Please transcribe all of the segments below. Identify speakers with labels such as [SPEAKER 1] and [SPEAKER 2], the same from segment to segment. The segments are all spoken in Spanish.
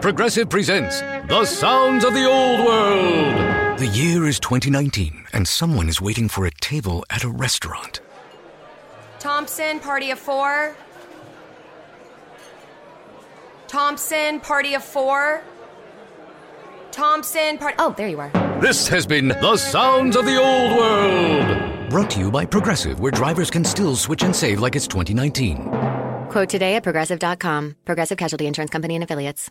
[SPEAKER 1] Progressive presents The Sounds of the Old World.
[SPEAKER 2] The year is 2019, and someone is waiting for a table at a restaurant.
[SPEAKER 3] Thompson, party of four. Thompson, party of four. Thompson, party. Oh, there you are.
[SPEAKER 1] This has been The Sounds of the Old World.
[SPEAKER 2] Brought to you by Progressive, where drivers can still switch and save like it's 2019.
[SPEAKER 3] Quote today at progressive.com. Progressive Casualty Insurance Company and Affiliates.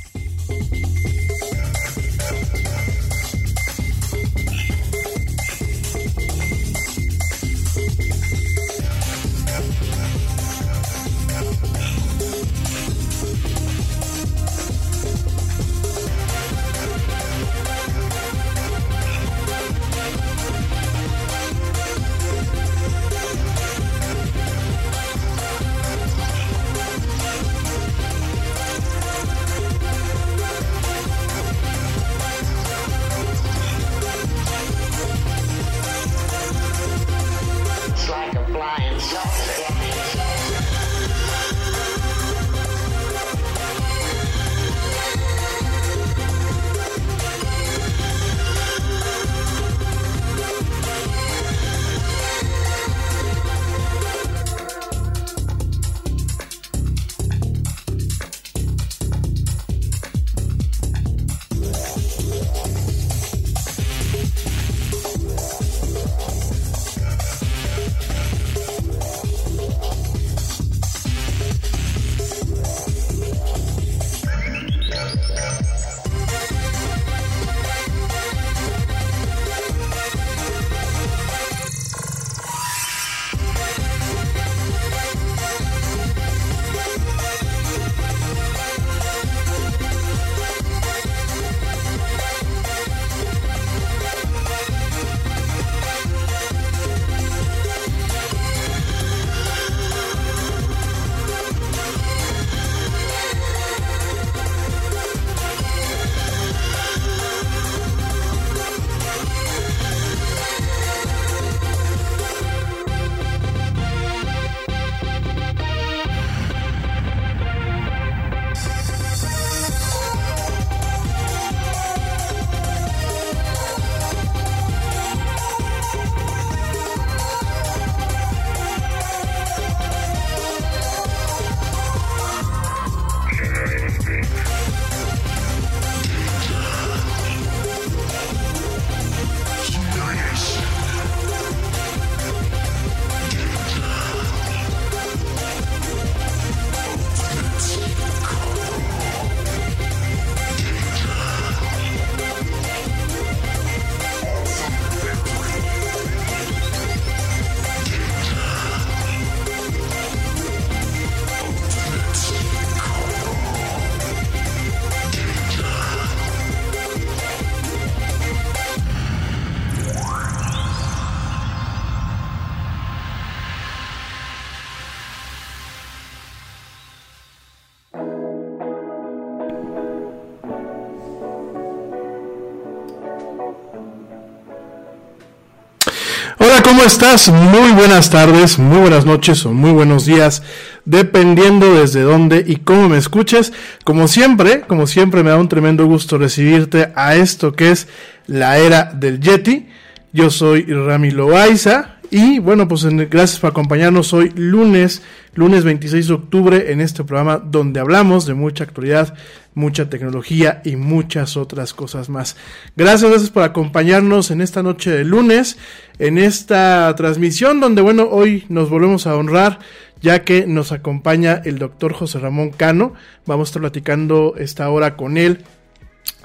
[SPEAKER 4] ¿Cómo estás? Muy buenas tardes, muy buenas noches o muy buenos días, dependiendo desde dónde y cómo me escuches. Como siempre, como siempre me da un tremendo gusto recibirte a esto que es la era del Yeti. Yo soy Rami Loaiza y bueno, pues gracias por acompañarnos hoy lunes, lunes 26 de octubre en este programa donde hablamos de mucha actualidad, mucha tecnología y muchas otras cosas más. Gracias, gracias por acompañarnos en esta noche de lunes, en esta transmisión donde bueno, hoy nos volvemos a honrar ya que nos acompaña el doctor José Ramón Cano. Vamos a estar platicando esta hora con él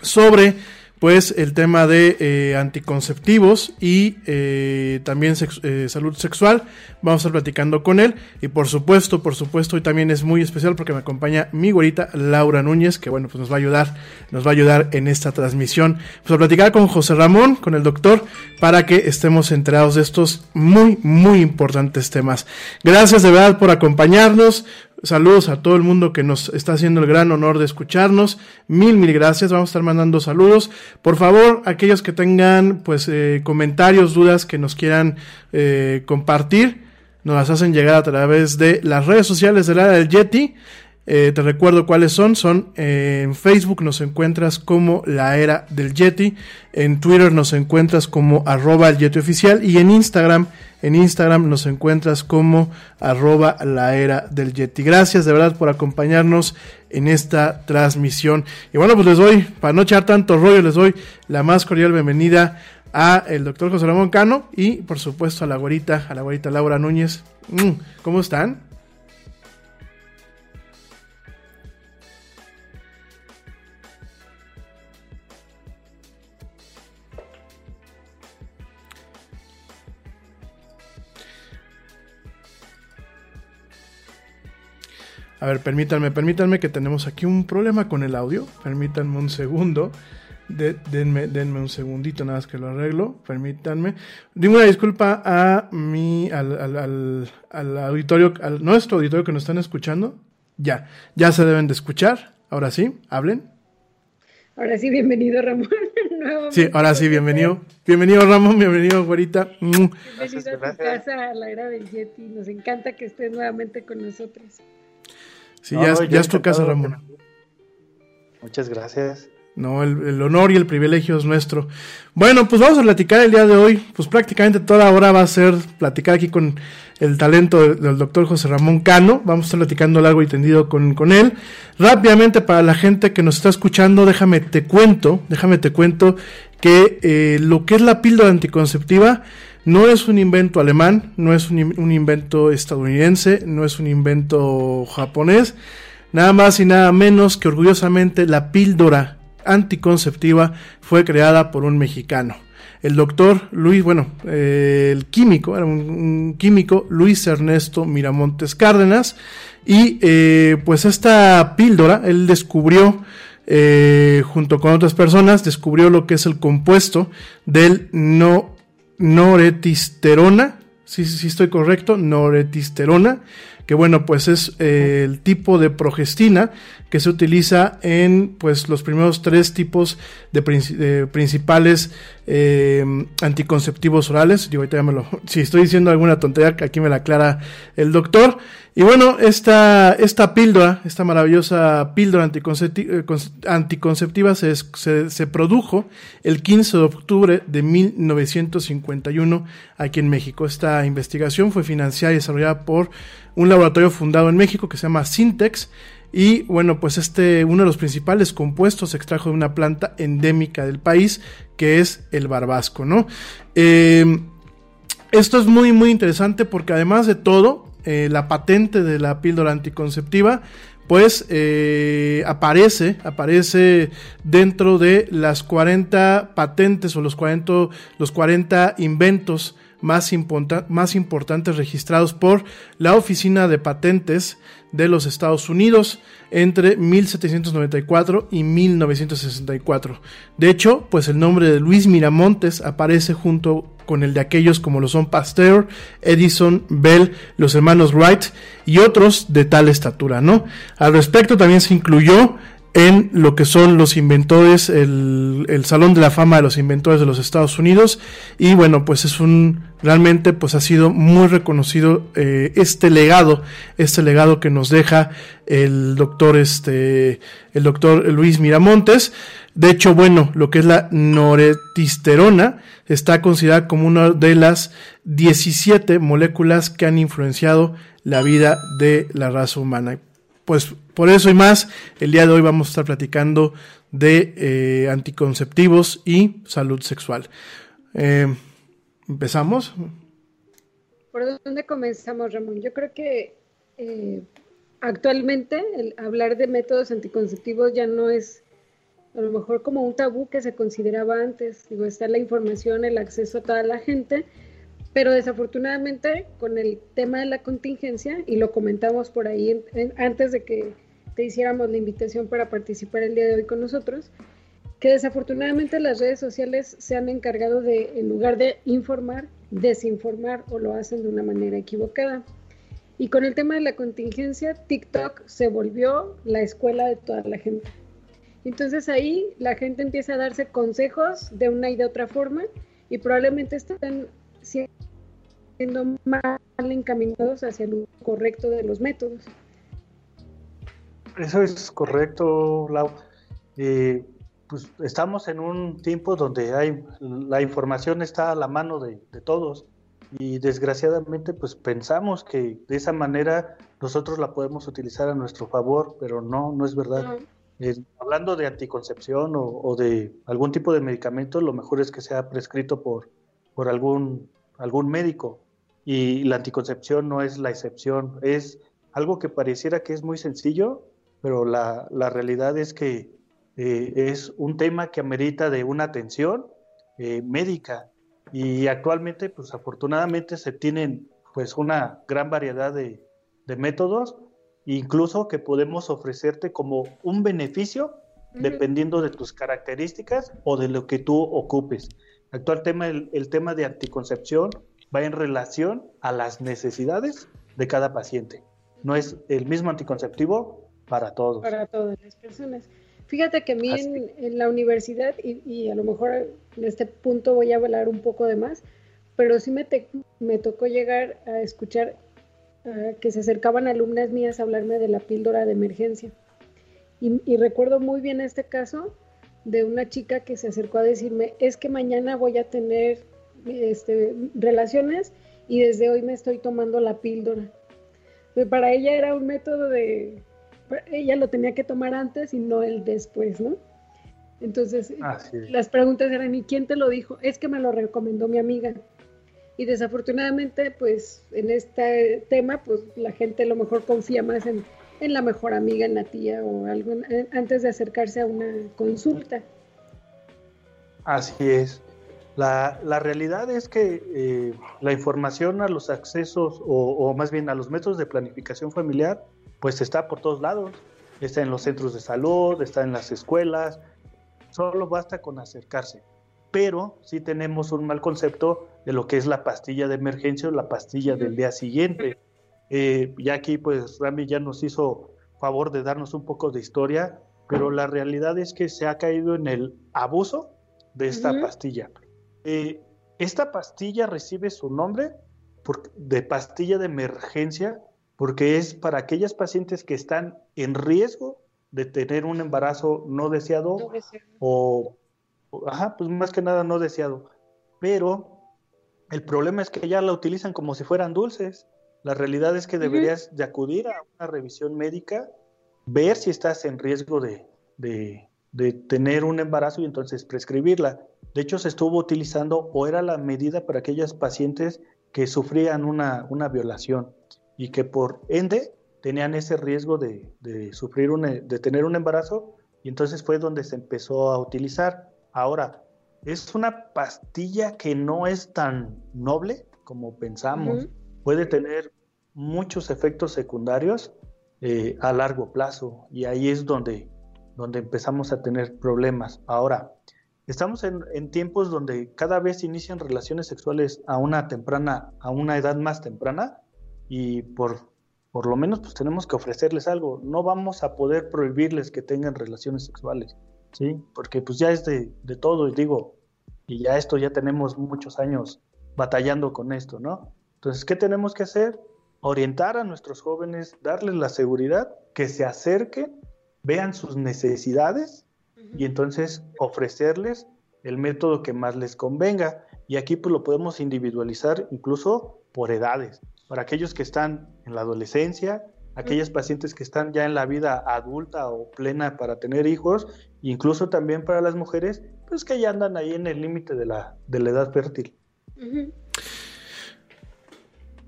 [SPEAKER 4] sobre pues el tema de eh, anticonceptivos y eh, también eh, salud sexual. Vamos a estar platicando con él y por supuesto, por supuesto, hoy también es muy especial porque me acompaña mi güerita Laura Núñez, que bueno, pues nos va a ayudar, nos va a ayudar en esta transmisión. Pues a platicar con José Ramón, con el doctor, para que estemos enterados de estos muy, muy importantes temas. Gracias de verdad por acompañarnos. Saludos a todo el mundo que nos está haciendo el gran honor de escucharnos. Mil, mil gracias. Vamos a estar mandando saludos. Por favor, aquellos que tengan pues eh, comentarios, dudas que nos quieran eh, compartir, nos las hacen llegar a través de las redes sociales del área del Yeti. Eh, te recuerdo cuáles son. Son en Facebook nos encuentras como la era del Yeti. En Twitter nos encuentras como arroba el Yeti oficial. Y en Instagram, en Instagram nos encuentras como arroba la era del Yeti. Gracias de verdad por acompañarnos en esta transmisión. Y bueno, pues les doy, para no echar tanto rollo, les doy la más cordial bienvenida a el doctor José Ramón Cano y por supuesto a la güerita, a la güerita Laura Núñez. Mm, ¿Cómo están? A ver, permítanme, permítanme que tenemos aquí un problema con el audio. Permítanme un segundo. denme, denme, un segundito nada más que lo arreglo. Permítanme. Dime una disculpa a mi, al, al, al, auditorio, al nuestro auditorio que nos están escuchando. Ya, ya se deben de escuchar. Ahora sí, hablen.
[SPEAKER 5] Ahora sí, bienvenido Ramón.
[SPEAKER 4] sí, ahora sí, bienvenido. Bienvenido Ramón, bienvenido güerita.
[SPEAKER 5] Mm. Bienvenido a tu casa, a la era del Yeti. Nos encanta que estés nuevamente con nosotros.
[SPEAKER 4] Sí, ya, es tu casa, Ramón.
[SPEAKER 6] Muchas gracias.
[SPEAKER 4] No, el, honor y el privilegio es nuestro. Bueno, pues vamos a platicar el día de hoy. Pues prácticamente toda hora va a ser platicar aquí con el talento del, doctor José Ramón Cano. Vamos a estar platicando largo y tendido con, con él. Rápidamente, para la gente que nos está escuchando, déjame te cuento, déjame te cuento que eh, lo que es la píldora anticonceptiva no es un invento alemán, no es un, invento estadounidense, no es un invento japonés, nada más y nada menos que orgullosamente la píldora anticonceptiva fue creada por un mexicano. El doctor Luis, bueno, eh, el químico, era un, químico, Luis Ernesto Miramontes Cárdenas, y eh, pues esta píldora, él descubrió, eh, junto con otras personas, descubrió lo que es el compuesto del no noretisterona, si sí, sí, estoy correcto, noretisterona, que bueno, pues es eh, el tipo de progestina que se utiliza en pues los primeros tres tipos de, principales eh, anticonceptivos orales. Digo, ahorita si estoy diciendo alguna tontería, aquí me la aclara el doctor. Y bueno, esta, esta píldora, esta maravillosa píldora eh, anticonceptiva, se, se, produjo el 15 de octubre de 1951 aquí en México. Esta investigación fue financiada y desarrollada por un laboratorio fundado en México que se llama Syntex. Y bueno, pues este, uno de los principales compuestos se extrajo de una planta endémica del país, que es el barbasco, ¿no? Em, esto es muy, muy interesante porque además de todo, eh, la patente de la píldora anticonceptiva, pues eh, aparece, aparece dentro de las 40 patentes o los 40, los 40 inventos más, más importantes registrados por la Oficina de Patentes de los Estados Unidos entre 1794 y 1964. De hecho, pues el nombre de Luis Miramontes aparece junto con el de aquellos como lo son Pasteur, Edison, Bell, los hermanos Wright y otros de tal estatura, ¿no? Al respecto también se incluyó en lo que son los inventores, el, el, Salón de la Fama de los Inventores de los Estados Unidos. Y bueno, pues es un, realmente pues ha sido muy reconocido eh, este legado, este legado que nos deja el doctor, este, el doctor Luis Miramontes. De hecho, bueno, lo que es la noretisterona está considerada como una de las 17 moléculas que han influenciado la vida de la raza humana. Pues por eso y más, el día de hoy vamos a estar platicando de eh, anticonceptivos y salud sexual. Eh, ¿Empezamos?
[SPEAKER 5] ¿Por dónde comenzamos, Ramón? Yo creo que eh, actualmente hablar de métodos anticonceptivos ya no es a lo mejor como un tabú que se consideraba antes. Digo, está la información, el acceso a toda la gente, pero desafortunadamente con el tema de la contingencia, y lo comentamos por ahí antes de que te hiciéramos la invitación para participar el día de hoy con nosotros, que desafortunadamente las redes sociales se han encargado de, en lugar de informar, desinformar o lo hacen de una manera equivocada. Y con el tema de la contingencia, TikTok se volvió la escuela de toda la gente. Entonces ahí la gente empieza a darse consejos de una y de otra forma y probablemente están siendo mal encaminados hacia el correcto de los métodos.
[SPEAKER 6] Eso es correcto, Lau. Eh, pues estamos en un tiempo donde hay la información está a la mano de, todos y desgraciadamente pues pensamos que de esa manera nosotros la podemos utilizar a nuestro favor, pero no, no es verdad. Eh, hablando de anticoncepción o, de algún tipo de medicamento, lo mejor es que sea prescrito por, por algún, algún médico y la anticoncepción no es la excepción, es algo que pareciera que es muy sencillo, pero la, realidad es que eh, es un tema que amerita de una atención eh, médica. Y actualmente, pues afortunadamente se tienen pues una gran variedad de, métodos, incluso que podemos ofrecerte como un beneficio dependiendo de tus características o de lo que tú ocupes. Actual tema, el tema de anticoncepción va en relación a las necesidades de cada paciente. No es el mismo anticonceptivo para todos.
[SPEAKER 5] Para todas las personas. Fíjate que a mí en, la universidad, y, a lo mejor en este punto voy a hablar un poco de más, pero sí me, me tocó llegar a escuchar que se acercaban alumnas mías a hablarme de la píldora de emergencia. Y, recuerdo muy bien este caso de una chica que se acercó a decirme, es que mañana voy a tener este, relaciones y desde hoy me estoy tomando la píldora. Para ella era un método de, ella lo tenía que tomar antes y no el después, ¿no? Entonces, las preguntas eran, ¿y quién te lo dijo? Es que me lo recomendó mi amiga. Y desafortunadamente, pues en este tema, pues la gente a lo mejor confía más en, la mejor amiga, en la tía o algo, antes de acercarse a una consulta.
[SPEAKER 6] Así es. La, realidad es que eh, la información a los accesos o, o, más bien a los métodos de planificación familiar pues está por todos lados. Está en los centros de salud, está en las escuelas, solo basta con acercarse. Pero sí tenemos un mal concepto de lo que es la pastilla de emergencia o la pastilla del día siguiente. Eh, ya aquí, pues Rami ya nos hizo favor de darnos un poco de historia, pero la realidad es que se ha caído en el abuso de esta pastilla. Eh, esta pastilla recibe su nombre de pastilla de emergencia porque es para aquellas pacientes que están en riesgo de tener un embarazo no deseado, o, ajá, pues más que nada no deseado. Pero el problema es que ya la utilizan como si fueran dulces. La realidad es que deberías de acudir a una revisión médica, ver si estás en riesgo de, de tener un embarazo y entonces prescribirla. De hecho, se estuvo utilizando o era la medida para aquellas pacientes que sufrían una, una violación y que por ende tenían ese riesgo de, sufrir un, de tener un embarazo y entonces fue donde se empezó a utilizar. Ahora, es una pastilla que no es tan noble como pensamos. Puede tener muchos efectos secundarios eh, a largo plazo y ahí es donde, donde empezamos a tener problemas. Ahora, estamos en, tiempos donde cada vez inician relaciones sexuales a una temprana, a una edad más temprana y por, por lo menos pues tenemos que ofrecerles algo. No vamos a poder prohibirles que tengan relaciones sexuales, ¿sí? Porque pues ya es de, de todo, y digo, y ya esto ya tenemos muchos años batallando con esto, ¿no? Entonces, ¿qué tenemos que hacer? Orientar a nuestros jóvenes, darles la seguridad, que se acerquen, vean sus necesidades y entonces ofrecerles el método que más les convenga. Y aquí pues lo podemos individualizar incluso por edades. Para aquellos que están en la adolescencia, aquellas pacientes que están ya en la vida adulta o plena para tener hijos, incluso también para las mujeres, pues que ya andan ahí en el límite de la, de la edad fértil.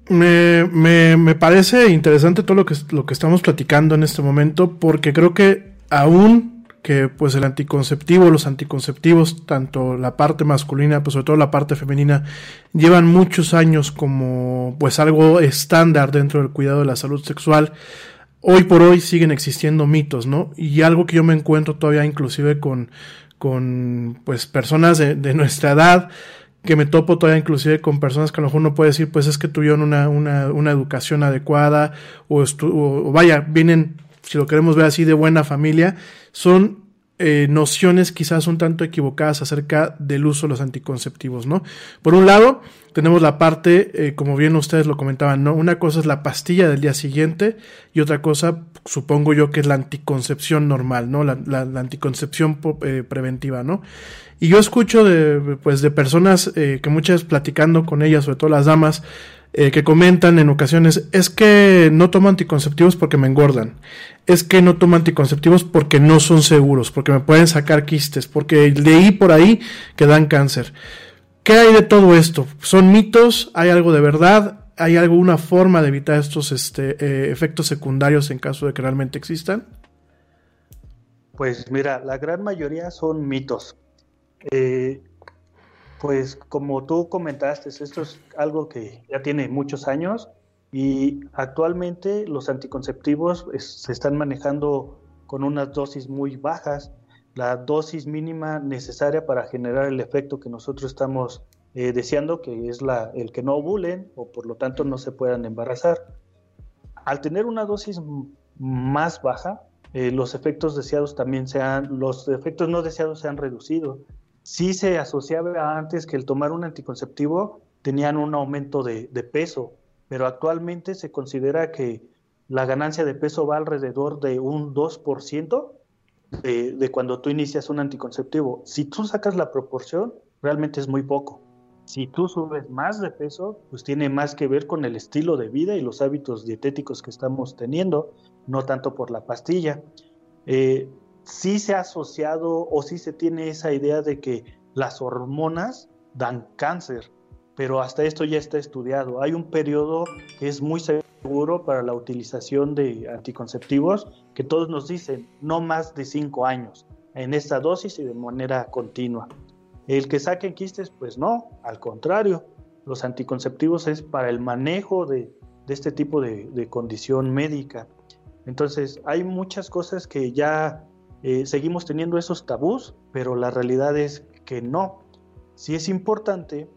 [SPEAKER 4] Me, me, me, parece interesante todo lo que, lo que estamos platicando en este momento, porque creo que aún que pues el anticonceptivo, los anticonceptivos, tanto la parte masculina, pues sobre todo la parte femenina, llevan muchos años como pues algo estándar dentro del cuidado de la salud sexual. Hoy por hoy siguen existiendo mitos, ¿no? Y algo que yo me encuentro todavía inclusive con, con pues personas de, nuestra edad, que me topo todavía inclusive con personas que a lo mejor no puede decir, pues es que tuvieron una, una, una educación adecuada o, o, vaya, vienen, si lo queremos ver así, de buena familia, son eh, nociones quizás un tanto equivocadas acerca del uso de los anticonceptivos, ¿no? Por un lado, tenemos la parte, eh, como bien ustedes lo comentaban, ¿no? Una cosa es la pastilla del día siguiente y otra cosa, supongo yo, que es la anticoncepción normal, ¿no? La, la, anticoncepción eh, preventiva, ¿no? Y yo escucho de, pues, de personas eh, que muchas platicando con ellas, sobre todo las damas, eh, que comentan en ocasiones, es que no tomo anticonceptivos porque me engordan, es que no tomo anticonceptivos porque no son seguros, porque me pueden sacar quistes, porque leí por ahí que dan cáncer. ¿Qué hay de todo esto? ¿Son mitos? ¿Hay algo de verdad? ¿Hay alguna forma de evitar estos este, eh, efectos secundarios en caso de que realmente existan?
[SPEAKER 6] Pues mira, la gran mayoría son mitos. Eh, pues como tú comentaste, esto es algo que ya tiene muchos años y actualmente los anticonceptivos se están manejando con unas dosis muy bajas, la dosis mínima necesaria para generar el efecto que nosotros estamos eh, deseando, que es la, el que no ovulen o por lo tanto no se puedan embarazar. Al tener una dosis más baja, eh, los efectos deseados también se han, los efectos no deseados se han reducido sí se asociaba antes que el tomar un anticonceptivo tenían un aumento de, peso, pero actualmente se considera que la ganancia de peso va alrededor de un 2% de, de cuando tú inicias un anticonceptivo. Si tú sacas la proporción, realmente es muy poco. Si tú subes más de peso, pues tiene más que ver con el estilo de vida y los hábitos dietéticos que estamos teniendo, no tanto por la pastilla. Eh, sí se ha asociado o sí se tiene esa idea de que las hormonas dan cáncer, pero hasta esto ya está estudiado. Hay un periodo que es muy seguro para la utilización de anticonceptivos que todos nos dicen no más de cinco años en esta dosis y de manera continua. El que saquen quistes, pues no, al contrario, los anticonceptivos es para el manejo de, este tipo de, de condición médica. Entonces, hay muchas cosas que ya eh, seguimos teniendo esos tabús, pero la realidad es que no. Sí es importante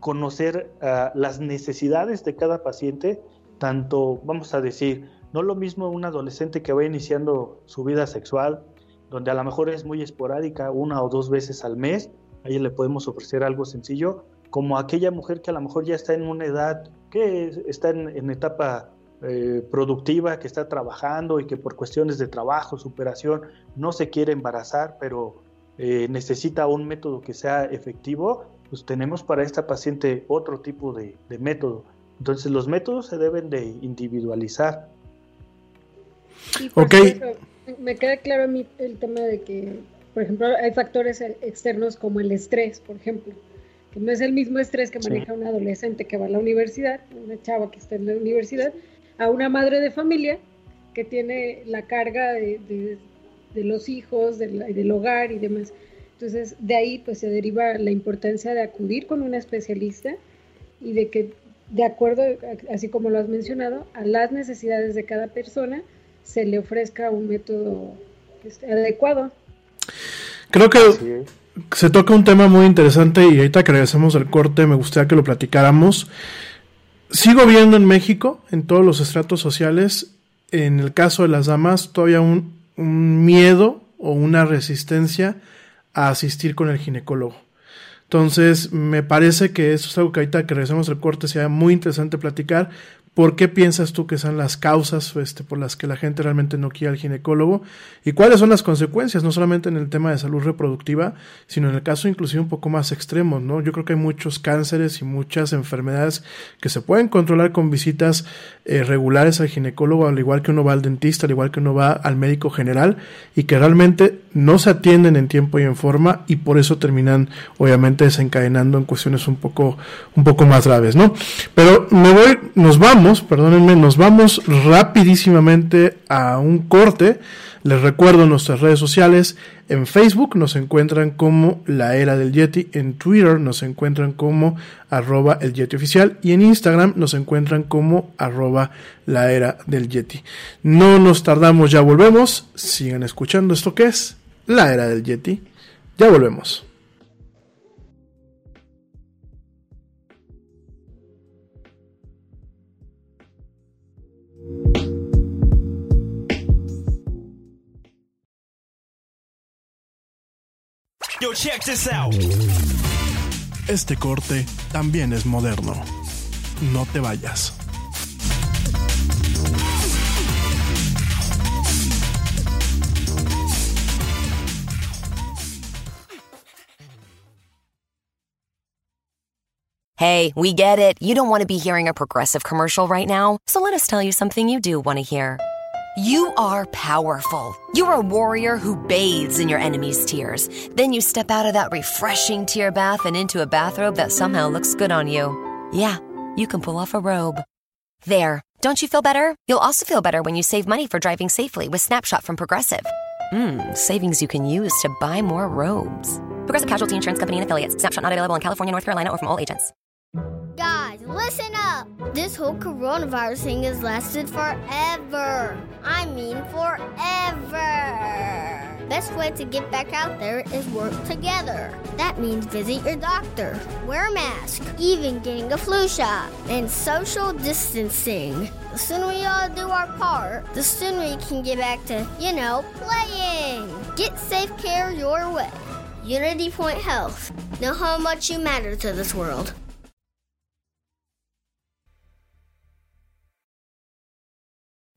[SPEAKER 6] conocer uh, las necesidades de cada paciente, tanto, vamos a decir, no lo mismo un adolescente que va iniciando su vida sexual, donde a lo mejor es muy esporádica, una o dos veces al mes, ahí le podemos ofrecer algo sencillo, como aquella mujer que a lo mejor ya está en una edad que está en, en etapa eh, productiva que está trabajando y que por cuestiones de trabajo, superación, no se quiere embarazar, pero eh, necesita un método que sea efectivo, pues tenemos para esta paciente otro tipo de, método. Entonces los métodos se deben de individualizar.
[SPEAKER 5] ok. me queda claro a mí el tema de que, por ejemplo, hay factores externos como el estrés, por ejemplo, que no es el mismo estrés que maneja un adolescente que va a la universidad, una chava que está en la universidad, a una madre de familia que tiene la carga de, los hijos, del hogar y demás. Entonces, de ahí pues se deriva la importancia de acudir con un especialista y de que, de acuerdo, así como lo has mencionado, a las necesidades de cada persona se le ofrezca un método este, adecuado.
[SPEAKER 4] Creo que se toca un tema muy interesante y ahorita que regresamos del corte me gustaría que lo platicáramos sigo viendo en México, en todos los estratos sociales, en el caso de las damas, todavía un, un miedo o una resistencia a asistir con el ginecólogo. Entonces, me parece que eso es algo que ahorita que regresemos al corte sea muy interesante platicar, ¿Por qué piensas tú que son las causas este, por las que la gente realmente no quiere al ginecólogo? ¿Y cuáles son las consecuencias? No solamente en el tema de salud reproductiva, sino en el caso inclusive un poco más extremo, ¿no? Yo creo que hay muchos cánceres y muchas enfermedades que se pueden controlar con visitas eh, regulares al ginecólogo, al igual que uno va al dentista, al igual que uno va al médico general, y que realmente no se atienden en tiempo y en forma, y por eso terminan, obviamente, desencadenando en cuestiones un poco, un poco más graves, ¿no? Pero me voy, nos vamos perdónenme, nos vamos rapidísimamente a un corte. Les recuerdo nuestras redes sociales. En Facebook nos encuentran como La Era del Yeti. En Twitter nos encuentran como arroba el Yeti oficial. Y en Instagram nos encuentran como arroba La Era del Yeti. No nos tardamos, ya volvemos. Sigan escuchando esto que es La Era del Yeti. Ya volvemos.
[SPEAKER 7] Yo, check this out.
[SPEAKER 4] Este corte también es moderno. No te vayas.
[SPEAKER 8] Hey, we get it. You don't want to be hearing a progressive commercial right now, so let us tell you something you do want to hear. You are powerful. You're a warrior who bathes in your enemy's tears. Then you step out of that refreshing tear bath and into a bathrobe that somehow looks good on you. Yeah, you can pull off a robe. There. Don't you feel better? You'll also feel better when you save money for driving safely with Snapshot from Progressive. Mmm, savings you can use to buy more robes. Progressive Casualty Insurance Company and affiliates. Snapshot not available in California, North Carolina, or from all agents.
[SPEAKER 9] Guys, listen up! This whole coronavirus thing has lasted forever. I mean, forever. Best way to get back out there is work together. That means visit your doctor, wear a mask, even getting a flu shot, and social distancing. The sooner we all do our part, the sooner we can get back to, you know, playing. Get safe care your way. Unity Point Health. Know how much you matter to this world.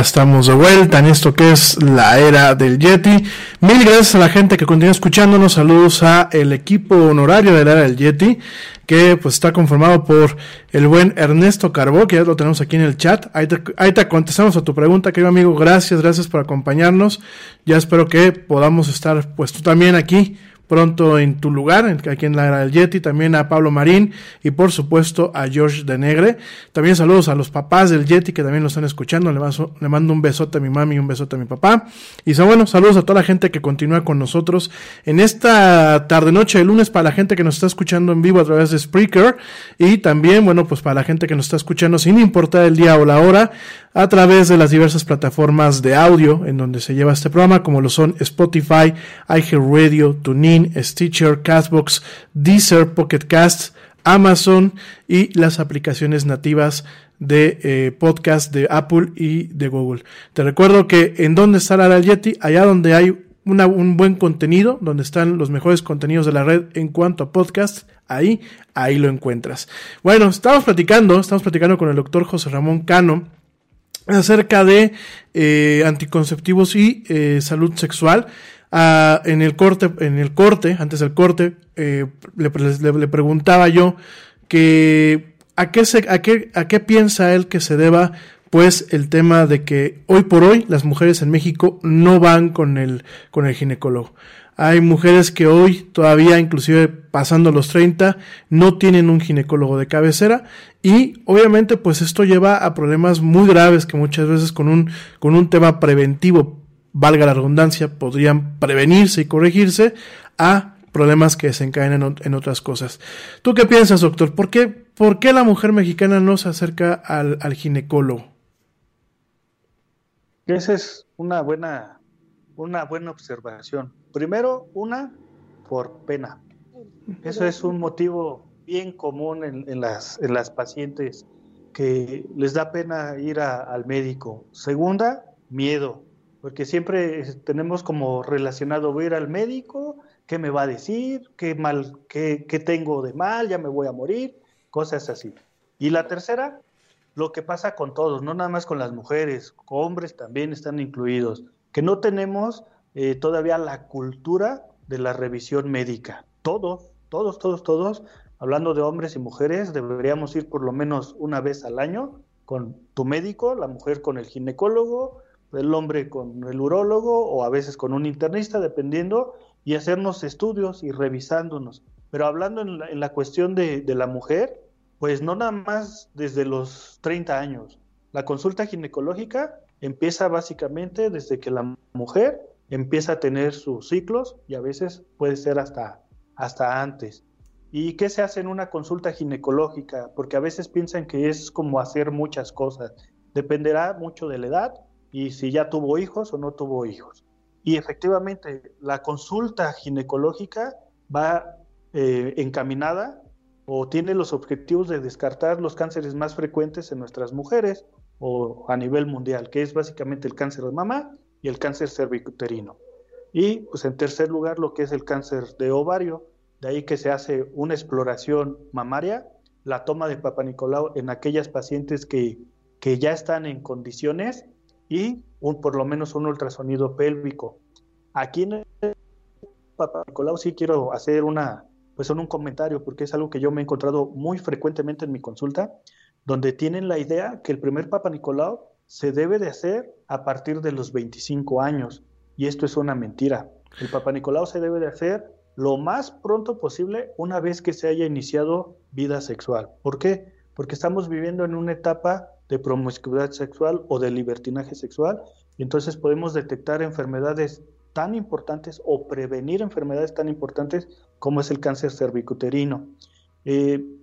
[SPEAKER 4] Estamos de vuelta en esto que es la era del Yeti. Mil gracias a la gente que continúa escuchándonos. Saludos a el equipo honorario de la era del Yeti, que pues está conformado por el buen Ernesto Carbó, que ya lo tenemos aquí en el chat. Ahí te contestamos a tu pregunta, querido amigo. Gracias, gracias por acompañarnos. Ya espero que podamos estar pues tú también aquí pronto en tu lugar, aquí en la era del Yeti, también a Pablo Marín y por supuesto a George de Negre. También saludos a los papás del Yeti que también lo están escuchando. Le, le mando un besote a mi mami y un besote a mi papá. Y bueno, saludos a toda la gente que continúa con nosotros en esta tarde noche de lunes para la gente que nos está escuchando en vivo a través de Spreaker y también, bueno, pues para la gente que nos está escuchando sin importar el día o la hora a través de las diversas plataformas de audio en donde se lleva este programa, como lo son Spotify, iHeartRadio, TuneIn, Stitcher, Castbox, Deezer, Pocket Cast, Amazon y las aplicaciones nativas de eh, podcast de Apple y de Google. Te recuerdo que en donde está la Yeti, allá donde hay un buen contenido, donde están los mejores contenidos de la red en cuanto a podcast, ahí, ahí lo encuentras. Bueno, estamos platicando, estamos platicando con el doctor José Ramón Cano acerca de eh, anticonceptivos y eh, salud sexual. Ah, en el corte, en el corte, antes del corte, eh, le, le, preguntaba yo que a qué se, a qué, a qué piensa él que se deba pues el tema de que hoy por hoy las mujeres en México no van con el, con el ginecólogo. Hay mujeres que hoy todavía, inclusive pasando los 30, no tienen un ginecólogo de cabecera y obviamente pues esto lleva a problemas muy graves que muchas veces con un, con un tema preventivo, valga la redundancia, podrían prevenirse y corregirse a problemas que desencadenan en otras cosas. ¿Tú qué piensas, doctor? ¿Por qué, por qué la mujer mexicana no se acerca al, al ginecólogo?
[SPEAKER 6] Esa es una buena, una buena observación. Primero, una, por pena. Eso es un motivo bien común en, las, en las pacientes que les da pena ir al médico. Segunda, miedo, porque siempre tenemos como relacionado, voy ir al médico, ¿qué me va a decir? ¿Qué, mal, qué, qué tengo de mal? ¿Ya me voy a morir? Cosas así. Y la tercera, lo que pasa con todos, no nada más con las mujeres, hombres también están incluidos, que no tenemos eh, todavía la cultura de la revisión médica. Todos, todos, todos, todos, hablando de hombres y mujeres, deberíamos ir por lo menos una vez al año con tu médico, la mujer con el ginecólogo, el hombre con el urólogo o a veces con un internista, dependiendo, y hacernos estudios y revisándonos. Pero hablando en la, cuestión de, de la mujer, pues no nada más desde los 30 años. La consulta ginecológica empieza básicamente desde que la mujer empieza a tener sus ciclos y a veces puede ser hasta, hasta antes. ¿Y qué se hace en una consulta ginecológica? Porque a veces piensan que es como hacer muchas cosas. Dependerá mucho de la edad y si ya tuvo hijos o no tuvo hijos. Y efectivamente, la consulta ginecológica va eh, encaminada o tiene los objetivos de descartar los cánceres más frecuentes en nuestras mujeres o a nivel mundial, que es básicamente el cáncer de mama y el cáncer cervicuterino. Y pues en tercer lugar lo que es el cáncer de ovario, de ahí que se hace una exploración mamaria, la toma de Papa Nicolau en aquellas pacientes que, que ya están en condiciones y un, por lo menos un ultrasonido pélvico. Aquí en el Papa Nicolau sí quiero hacer una, pues un comentario, porque es algo que yo me he encontrado muy frecuentemente en mi consulta, donde tienen la idea que el primer Papa Nicolau se debe de hacer a partir de los 25 años, y esto es una mentira. El Papa Nicolau se debe de hacer lo más pronto posible una vez que se haya iniciado vida sexual. ¿Por qué? Porque estamos viviendo en una etapa de promiscuidad sexual o de libertinaje sexual, y entonces podemos detectar enfermedades tan importantes o prevenir enfermedades tan importantes como es el cáncer cervicuterino. Eh,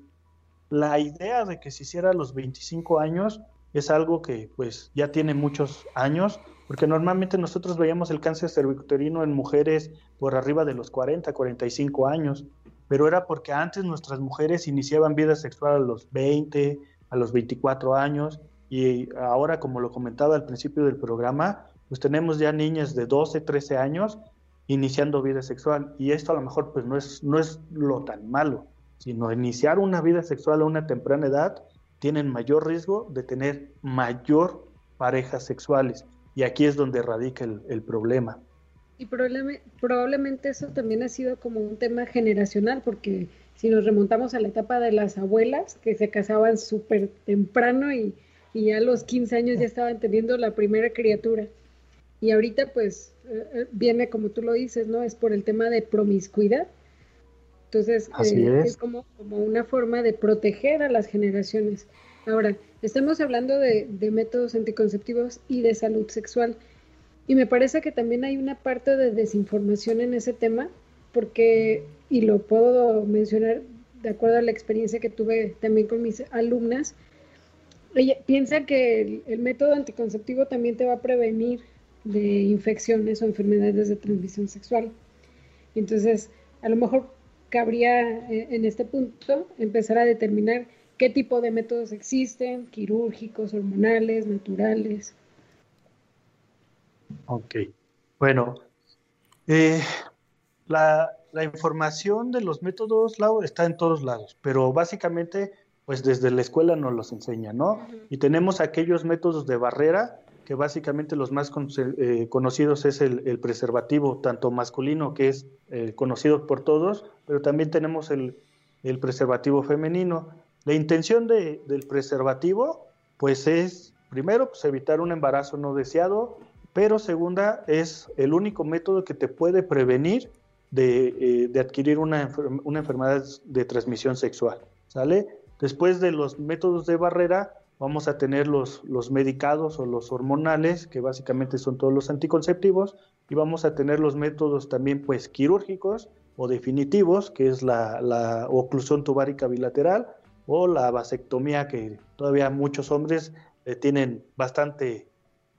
[SPEAKER 6] la idea de que se hiciera a los 25 años es algo que pues ya tiene muchos años, porque normalmente nosotros veíamos el cáncer cervicuterino en mujeres por arriba de los 40, 45 años, pero era porque antes nuestras mujeres iniciaban vida sexual a los 20, a los 24 años, y ahora, como lo comentaba al principio del programa, pues tenemos ya niñas de 12, 13 años iniciando vida sexual y esto a lo mejor pues no es, no es lo tan malo, sino iniciar una vida sexual a una temprana edad tienen mayor riesgo de tener mayor parejas sexuales y aquí es donde radica el, problema.
[SPEAKER 5] Y probablemente eso también ha sido como un tema generacional porque si nos remontamos a la etapa de las abuelas que se casaban súper temprano y, y ya a los 15 años ya estaban teniendo la primera criatura y ahorita pues eh, eh, viene como tú lo dices, ¿no? Es por el tema de promiscuidad. Entonces eh, es, como, como una forma de proteger a las generaciones. Ahora, estamos hablando de, de, métodos anticonceptivos y de salud sexual. Y me parece que también hay una parte de desinformación en ese tema, porque, y lo puedo mencionar de acuerdo a la experiencia que tuve también con mis alumnas, ella piensa que el, el método anticonceptivo también te va a prevenir de infecciones o enfermedades de transmisión sexual. Entonces, a lo mejor cabría eh, en este punto empezar a determinar qué tipo de métodos existen, quirúrgicos, hormonales, naturales.
[SPEAKER 6] Ok, bueno, Eh, la, la, información de los métodos, Lau, está en todos lados, pero básicamente, pues desde la escuela nos los enseña, ¿no? Y tenemos aquellos métodos de barrera, que básicamente los más eh, conocidos es el, el, preservativo, tanto masculino, que es eh, conocido por todos, pero también tenemos el, el preservativo femenino. La intención de, del preservativo, pues es, primero, pues evitar un embarazo no deseado, pero segunda, es el único método que te puede prevenir de, eh, de adquirir una, una, enfermedad de transmisión sexual, ¿sale? Después de los métodos de barrera, vamos a tener los, los medicados o los hormonales, que básicamente son todos los anticonceptivos, y vamos a tener los métodos también, pues, quirúrgicos o definitivos, que es la, la oclusión tubárica bilateral, o la vasectomía, que todavía muchos hombres eh, tienen bastante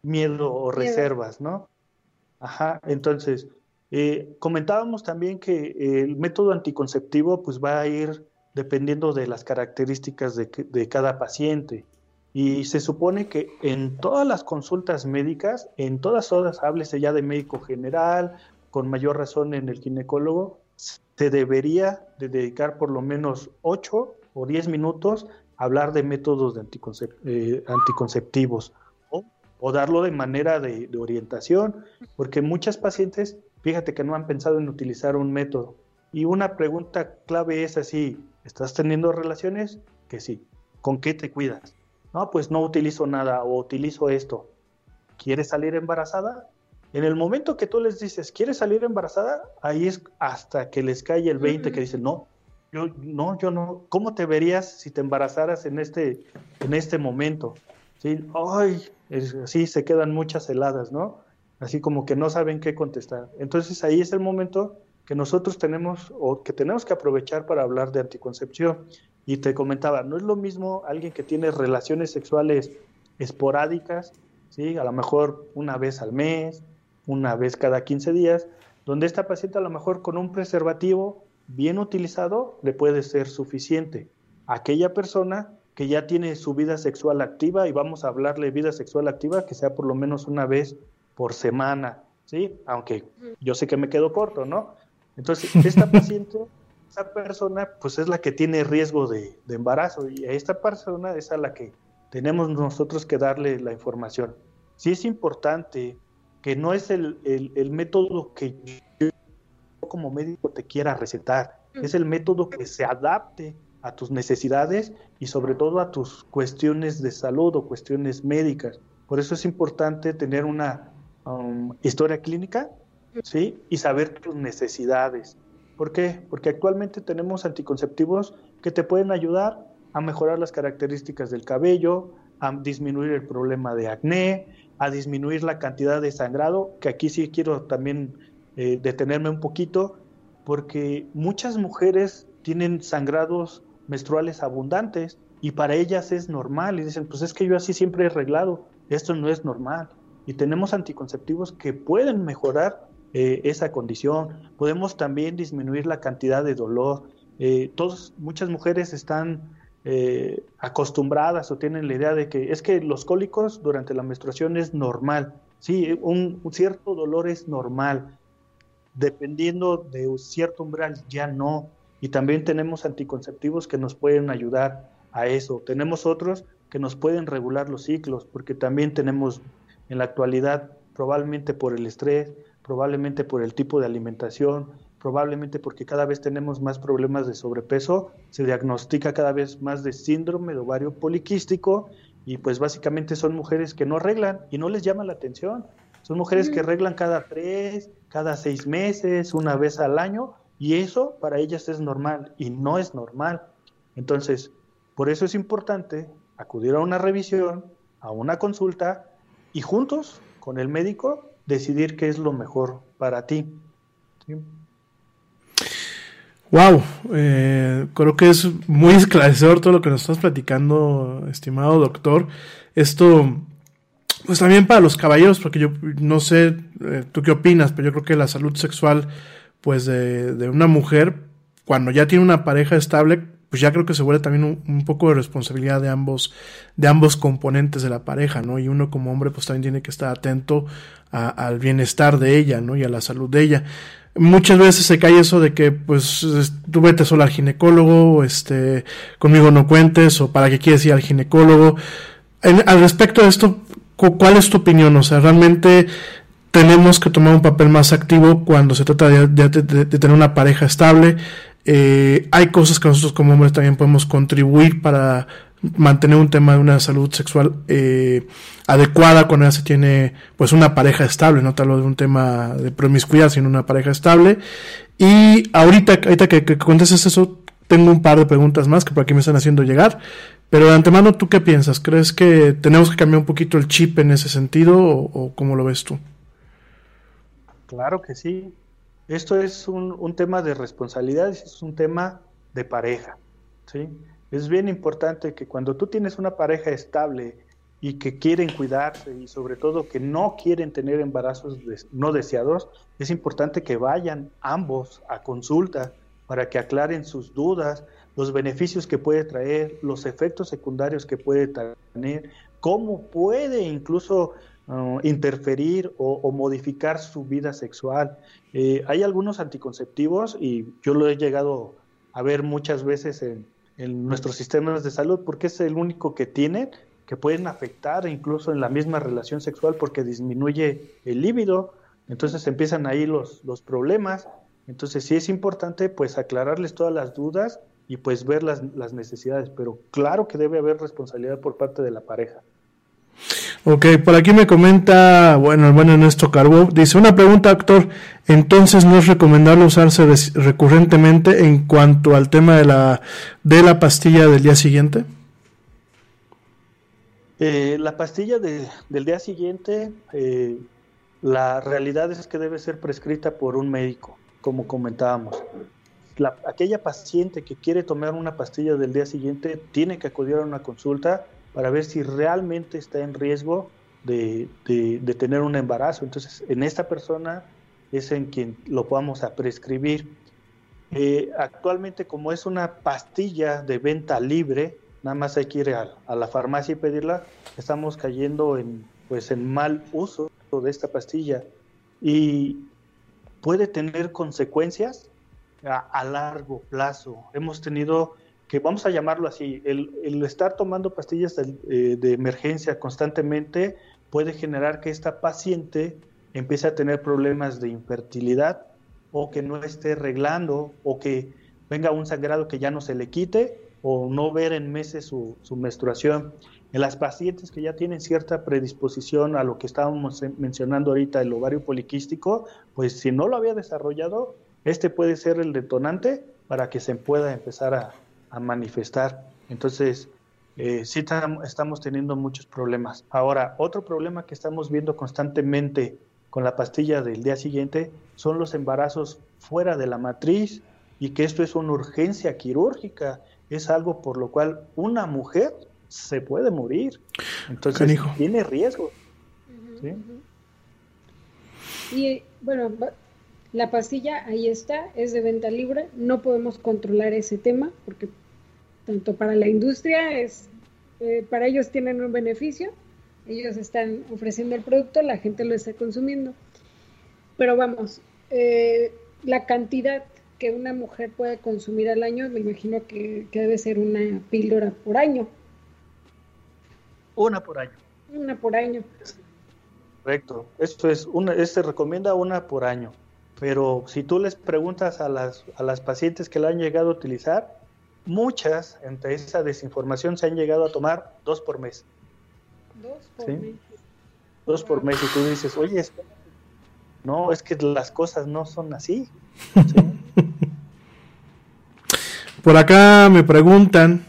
[SPEAKER 6] miedo o reservas, ¿no? Ajá, entonces, eh, comentábamos también que el método anticonceptivo pues va a ir dependiendo de las características de, de cada paciente. Y se supone que en todas las consultas médicas, en todas horas, háblese ya de médico general, con mayor razón en el ginecólogo, se debería de dedicar por lo menos 8 o 10 minutos a hablar de métodos de eh, anticonceptivos o, darlo de manera de, de, orientación, porque muchas pacientes, fíjate que no han pensado en utilizar un método. Y una pregunta clave es así, ¿estás teniendo relaciones? Que sí. ¿Con qué te cuidas? No, pues no utilizo nada o utilizo esto. ¿Quieres salir embarazada? En el momento que tú les dices, ¿quieres salir embarazada? Ahí es hasta que les cae el 20 uh -huh. que dicen, no, yo no, yo no. ¿Cómo te verías si te embarazaras en este, en este momento? ¿Sí? Ay, es, así se quedan muchas heladas, ¿no? Así como que no saben qué contestar. Entonces ahí es el momento que nosotros tenemos o que tenemos que aprovechar para hablar de anticoncepción. Y te comentaba, no es lo mismo alguien que tiene relaciones sexuales esporádicas, ¿sí? A lo mejor una vez al mes, una vez cada 15 días, donde esta paciente a lo mejor con un preservativo bien utilizado le puede ser suficiente. Aquella persona que ya tiene su vida sexual activa, y vamos a hablarle de vida sexual activa, que sea por lo menos una vez por semana, ¿sí? Aunque yo sé que me quedo corto, ¿no? Entonces, esta paciente, esta persona, pues es la que tiene riesgo de, de embarazo, y a esta persona es a la que tenemos nosotros que darle la información. Sí es importante que no es el, el, el método que yo como médico te quiera recetar, es el método que se adapte a tus necesidades y sobre todo a tus cuestiones de salud o cuestiones médicas. Por eso es importante tener una um, historia clínica ¿sí? y saber tus necesidades. ¿Por qué? Porque actualmente tenemos anticonceptivos que te pueden ayudar a mejorar las características del cabello, a disminuir el problema de acné, a disminuir la cantidad de sangrado, que aquí sí quiero también eh, detenerme un poquito, porque muchas mujeres tienen sangrados menstruales abundantes y para ellas es normal y dicen, pues es que yo así siempre he arreglado, esto no es normal. Y tenemos anticonceptivos que pueden mejorar eh, esa condición, podemos también disminuir la cantidad de dolor. Eh, muchas mujeres están eh, acostumbradas o tienen la idea de que es que los cólicos durante la menstruación es normal. Sí, un cierto dolor es normal. Dependiendo de un cierto umbral, ya no. Y también tenemos anticonceptivos que nos pueden ayudar a eso. Tenemos otros que nos pueden regular los ciclos, porque también tenemos en la actualidad, probablemente por el estrés, probablemente por el tipo de alimentación, probablemente porque cada vez tenemos más problemas de sobrepeso, se diagnostica cada vez más de síndrome de ovario poliquístico y pues básicamente son mujeres que no arreglan y no les llama la atención. Son mujeres que arreglan cada tres, cada seis meses, una vez al año y eso para ellas es normal y no es normal. Entonces, por eso es importante acudir a una revisión, a una consulta y juntos con el médico decidir qué es lo mejor para ti.
[SPEAKER 4] Wow, eh, creo que es muy esclarecedor todo lo que nos estás platicando, estimado doctor. Esto, pues también para los caballeros, porque yo no sé eh, tú qué opinas, pero yo creo que la salud sexual, pues de, de una mujer, cuando ya tiene una pareja estable, pues ya creo que se vuelve también un, poco de responsabilidad de ambos, de ambos componentes de la pareja, ¿no? Y uno como hombre pues también tiene que estar atento al bienestar de ella, ¿no? Y a la salud de ella. Muchas veces se cae eso de que pues tú vete solo al ginecólogo, este, conmigo no cuentes, o para qué quieres ir al ginecólogo. al respecto de esto, ¿cuál es tu opinión? O sea, realmente tenemos que tomar un papel más activo cuando se trata de, tener una pareja estable. Eh, hay cosas que nosotros como hombres también podemos contribuir para mantener un tema de una salud sexual eh, adecuada cuando ya se tiene pues una pareja estable, no tal de un tema de promiscuidad, sino una pareja estable. Y ahorita, ahorita que, que contestes eso, tengo un par de preguntas más que por aquí me están haciendo llegar. Pero de antemano, ¿tú qué piensas? ¿Crees que tenemos que cambiar un poquito el chip en ese sentido o cómo lo ves tú?
[SPEAKER 6] Claro que sí. Esto es un, tema de responsabilidad, es un tema de pareja. ¿sí? Es bien importante que cuando tú tienes una pareja estable y que quieren cuidarse y sobre todo que no quieren tener embarazos no deseados, es importante que vayan ambos a consulta para que aclaren sus dudas, los beneficios que puede traer, los efectos secundarios que puede tener, cómo puede incluso Interferir o, modificar su vida sexual. Eh, hay algunos anticonceptivos y yo lo he llegado a ver muchas veces en, nuestros sistemas de salud porque es el único que tienen que pueden afectar incluso en la misma relación sexual porque disminuye el líbido, entonces empiezan ahí los, los problemas. Entonces sí es importante pues aclararles todas las dudas y pues ver las, las necesidades, pero claro que debe haber responsabilidad por parte de la pareja.
[SPEAKER 4] Ok, por aquí me comenta, bueno, el buen Ernesto Carbó, dice, una pregunta, actor, entonces no es recomendable usarse recurrentemente en cuanto al tema de la, de la pastilla del día siguiente?
[SPEAKER 6] Eh, la pastilla del día siguiente, eh, la realidad es que debe ser prescrita por un médico, como comentábamos. aquella paciente que quiere tomar una pastilla del día siguiente tiene que acudir a una consulta para ver si realmente está en riesgo de, tener un embarazo. Entonces, en esta persona es en quien lo vamos a prescribir. Eh, actualmente, como es una pastilla de venta libre, nada más hay que ir a, la farmacia y pedirla, estamos cayendo en, pues, en mal uso de esta pastilla y puede tener consecuencias a largo plazo. Hemos tenido que vamos a llamarlo así, el, estar tomando pastillas eh, de, emergencia constantemente puede generar que esta paciente empiece a tener problemas de infertilidad o que no esté arreglando o que venga un sangrado que ya no se le quite o no ver en meses su, su menstruación. En las pacientes que ya tienen cierta predisposición a lo que estábamos mencionando ahorita, el ovario poliquístico, pues si no lo había desarrollado, este puede ser el detonante para que se pueda empezar a, a manifestar. Entonces, eh, sí estamos teniendo muchos problemas. Ahora, otro problema que estamos viendo constantemente con la pastilla del día siguiente son los embarazos fuera de la matriz y que esto es una urgencia quirúrgica, es algo por lo cual una mujer se puede morir. Entonces, tiene riesgo.
[SPEAKER 5] Y bueno, la pastilla ahí está, es de venta libre, no podemos controlar ese tema porque tanto para la industria, es, eh, para ellos tienen un beneficio, ellos están ofreciendo el producto, la gente lo está consumiendo. Pero vamos, eh, la cantidad que una mujer puede consumir al año, me imagino que, debe ser una píldora por año.
[SPEAKER 6] Una por año.
[SPEAKER 5] Una por año.
[SPEAKER 6] Correcto. Esto es una, se recomienda una por año. Pero si tú les preguntas a las, a las pacientes que la han llegado a utilizar, muchas, entre esa desinformación, se han llegado a tomar dos por mes.
[SPEAKER 5] Dos por mes.
[SPEAKER 6] Dos por mes. Y tú dices, oye, no, es que las cosas no son así.
[SPEAKER 4] Por acá me preguntan,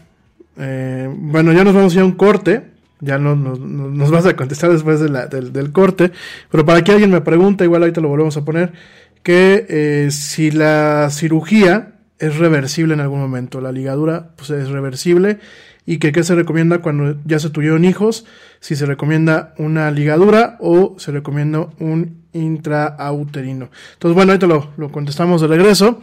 [SPEAKER 4] eh, bueno, ya nos vamos a a un corte, ya no, nos vas a contestar después del, del, corte, pero para que alguien me pregunte, igual ahorita lo volvemos a poner, que eh, si la cirugía es reversible en algún momento. La ligadura pues, es reversible y que qué se recomienda cuando ya se tuvieron hijos, si se recomienda una ligadura o se recomienda un intrauterino. Entonces, bueno, ahorita lo, lo contestamos de regreso.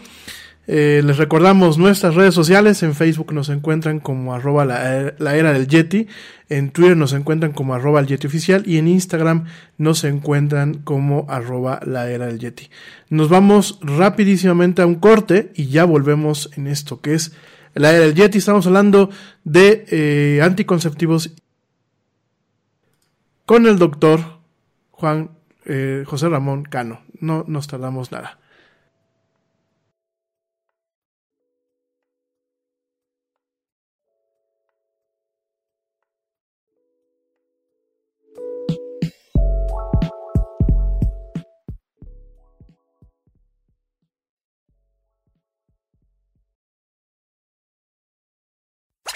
[SPEAKER 4] Eh, les recordamos nuestras redes sociales. En Facebook nos encuentran como arroba la, era del Yeti. En Twitter nos encuentran como arroba el Yeti oficial. Y en Instagram nos encuentran como arroba la era del Yeti. Nos vamos rapidísimamente a un corte y ya volvemos en esto que es la era del Yeti. Estamos hablando de eh, anticonceptivos con el doctor Juan eh, José Ramón Cano. No nos tardamos nada.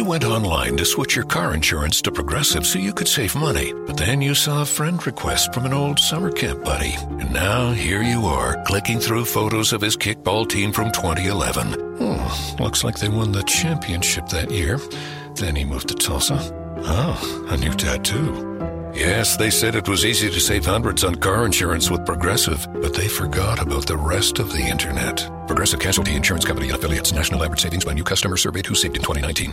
[SPEAKER 10] You went online to switch your car insurance to Progressive so you could save money, but then you saw a friend request from an old summer camp buddy. And now here you are, clicking through photos of his kickball team from 2011. Hmm, looks like they won the championship that year. Then he moved to Tulsa. Oh, a new tattoo. Yes, they said it was easy to save hundreds on car insurance with Progressive, but they forgot about the rest of the internet. Progressive Casualty Insurance Company and affiliates. National average savings by new customer surveyed who saved in 2019.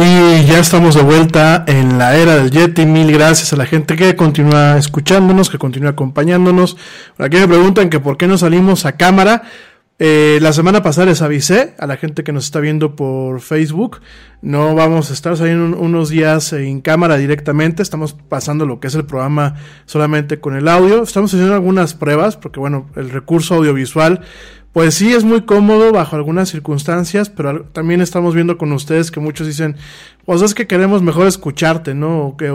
[SPEAKER 4] Y ya estamos de vuelta en la era del Yeti. Mil gracias a la gente que continúa escuchándonos, que continúa acompañándonos. Por aquí me preguntan que por qué no salimos a cámara. Eh, la semana pasada les avisé a la gente que nos está viendo por Facebook. No vamos a estar saliendo unos días en cámara directamente. Estamos pasando lo que es el programa solamente con el audio. Estamos haciendo algunas pruebas porque, bueno, el recurso audiovisual pues sí es muy cómodo bajo algunas circunstancias, pero también estamos viendo con ustedes que muchos dicen, pues es que queremos mejor escucharte, ¿no? O que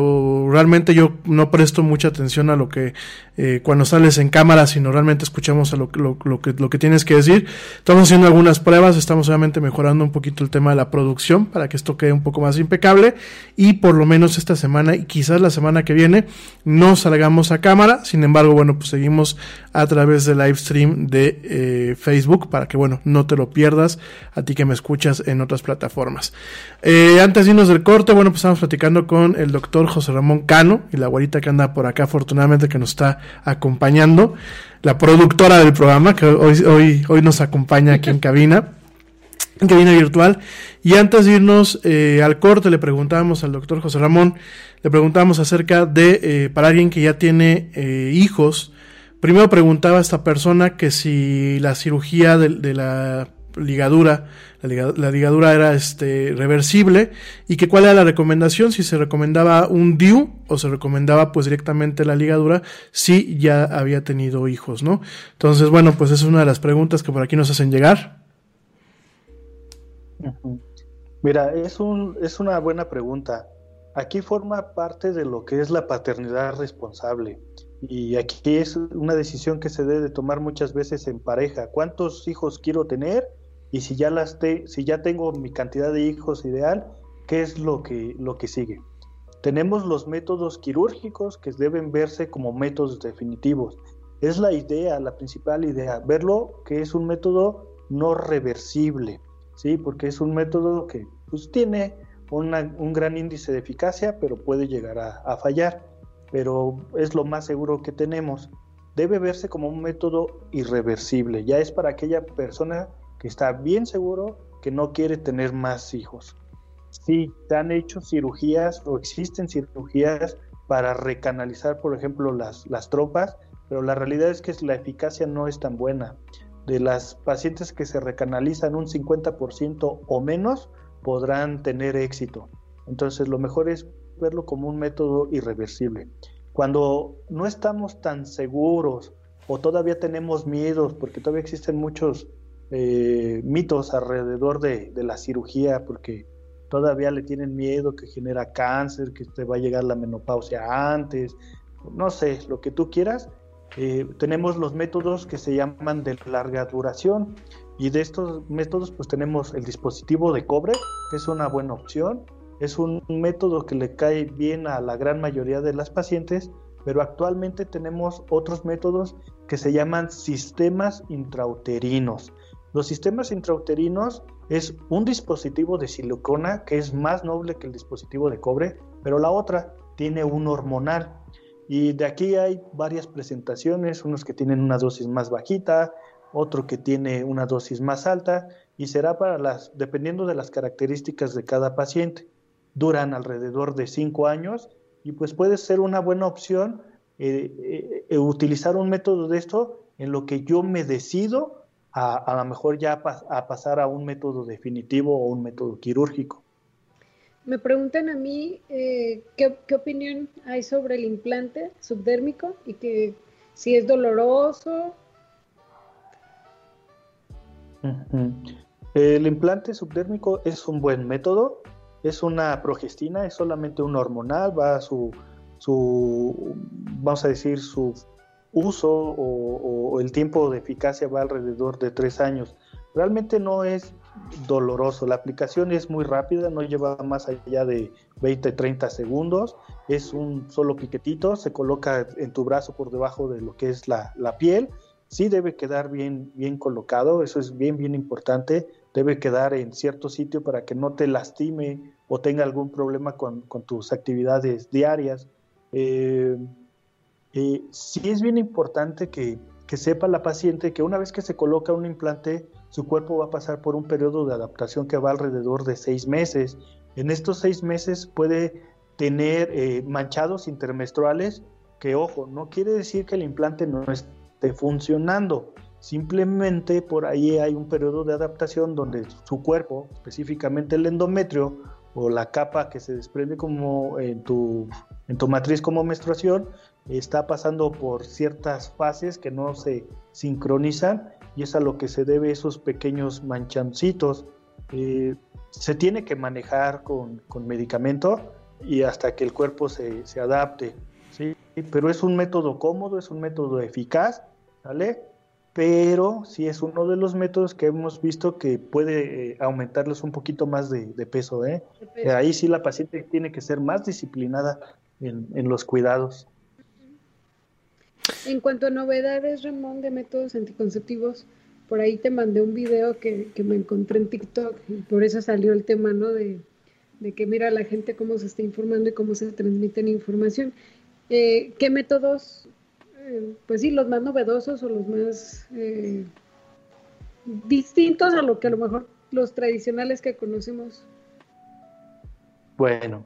[SPEAKER 4] realmente yo no presto mucha atención a lo que eh, cuando sales en cámara, sino realmente escuchamos a lo, lo, lo, que, lo que tienes que decir. Estamos haciendo algunas pruebas, estamos obviamente mejorando un poquito el tema de la producción para que esto quede un poco más impecable y por lo menos esta semana y quizás la semana que viene no salgamos a cámara, sin embargo, bueno, pues seguimos a través del live stream de eh, Facebook para que, bueno, no te lo pierdas a ti que me escuchas en otras plataformas. Eh, antes de irnos del corte, bueno, pues estamos platicando con el doctor José Ramón Cano y la guarita que anda por acá, afortunadamente que nos está acompañando, la productora del programa que hoy, hoy, hoy nos acompaña aquí en cabina, en cabina virtual. Y antes de irnos eh, al corte, le preguntábamos al doctor José Ramón, le preguntábamos acerca de, para alguien que ya tiene hijos, primero preguntaba a esta persona que si la cirugía de, de la ligadura, la ligadura, la ligadura era este reversible y que cuál era la recomendación, si se recomendaba un DIU o se recomendaba pues directamente la ligadura si ya había tenido hijos, ¿no? Entonces, bueno, pues es una de las preguntas que por aquí nos hacen llegar.
[SPEAKER 6] Mira, es, un, es una buena pregunta. Aquí forma parte de lo que es la paternidad responsable. Y aquí es una decisión que se debe tomar muchas veces en pareja. ¿Cuántos hijos quiero tener? Y si ya las te, si ya tengo mi cantidad de hijos ideal, ¿qué es lo que, lo que sigue? Tenemos los métodos quirúrgicos que deben verse como métodos definitivos. Es la idea, la principal idea, verlo que es un método no reversible, ¿sí? Porque es un método que pues, tiene un gran índice de eficacia, pero puede llegar a fallar pero es lo más seguro que tenemos. debe verse como un método irreversible. Ya es para aquella persona que está bien seguro que no quiere tener más hijos. Sí, se han hecho cirugías o existen cirugías para recanalizar, por ejemplo, las, las tropas, pero la realidad es que la eficacia no es tan buena. De las pacientes que se recanalizan un 50% o menos podrán tener éxito. Entonces lo mejor es verlo como un método irreversible. Cuando no estamos tan seguros o todavía tenemos miedos, porque todavía existen muchos eh, mitos alrededor de, la cirugía, porque todavía le tienen miedo que genera cáncer, que te va a llegar la menopausia antes, no sé, lo que tú quieras. Eh, tenemos los métodos que se llaman de larga duración y de estos métodos pues tenemos el dispositivo de cobre, que es una buena opción, es un método que le cae bien a la gran mayoría de las pacientes, pero actualmente tenemos otros métodos que se llaman sistemas intrauterinos. Los sistemas intrauterinos es un dispositivo de silicona que es más noble que el dispositivo de cobre, pero la otra tiene un hormonal. Y de aquí hay varias presentaciones, unos que tienen una dosis más bajita, otro que tiene una dosis más alta, y será para las, dependiendo de las características de cada paciente duran alrededor de cinco años y pues puede ser una buena opción eh, eh, eh, utilizar un método de esto en lo que yo me decido a, a lo mejor ya a pasar a un método definitivo o un método quirúrgico.
[SPEAKER 5] Me preguntan a mí ¿qué, ¿qué, opinión hay sobre el implante subdérmico y que si es doloroso.
[SPEAKER 6] El implante subdérmico es un buen método es una progestina, es solamente un hormonal, va a su, su vamos a decir, su uso o, el tiempo de eficacia va alrededor de tres años. Realmente no es doloroso, la aplicación es muy rápida, no lleva más allá de 20-30 segundos, es un solo piquetito, se coloca en tu brazo por debajo de lo que es la, la piel, sí debe quedar bien, bien colocado, eso es bien, bien importante, debe quedar en cierto sitio para que no te lastime o tenga algún problema con, tus actividades diarias. Eh, eh, sí es bien importante que, sepa la paciente que una vez que se coloca un implante, su cuerpo va a pasar por un periodo de adaptación que va alrededor de seis meses. En estos seis meses puede tener eh, manchados intermenstruales que, ojo, no quiere decir que el implante no esté funcionando. Simplemente por ahí hay un periodo de adaptación donde su cuerpo, específicamente el endometrio o la capa que se desprende como en tu, en matriz como menstruación, está pasando por ciertas fases que no se sincronizan y es a lo que se debe esos pequeños manchancitos. Eh, se tiene que manejar con, con, medicamento y hasta que el cuerpo se, se adapte. ¿sí? Pero es un método cómodo, es un método eficaz, ¿vale? Pero sí es uno de los métodos que hemos visto que puede eh, aumentarles un poquito más de, peso. ¿eh? Ahí sí la paciente tiene que ser más disciplinada en, los cuidados.
[SPEAKER 5] En cuanto a novedades, Ramón, de métodos anticonceptivos, por ahí te mandé un video que, me encontré en TikTok y por eso salió el tema, ¿no? De, que mira la gente cómo se está informando y cómo se transmite la información. Eh, ¿Qué métodos eh, pues sí, los más novedosos o los más eh, distintos a lo que a lo mejor los tradicionales que conocemos.
[SPEAKER 6] Bueno,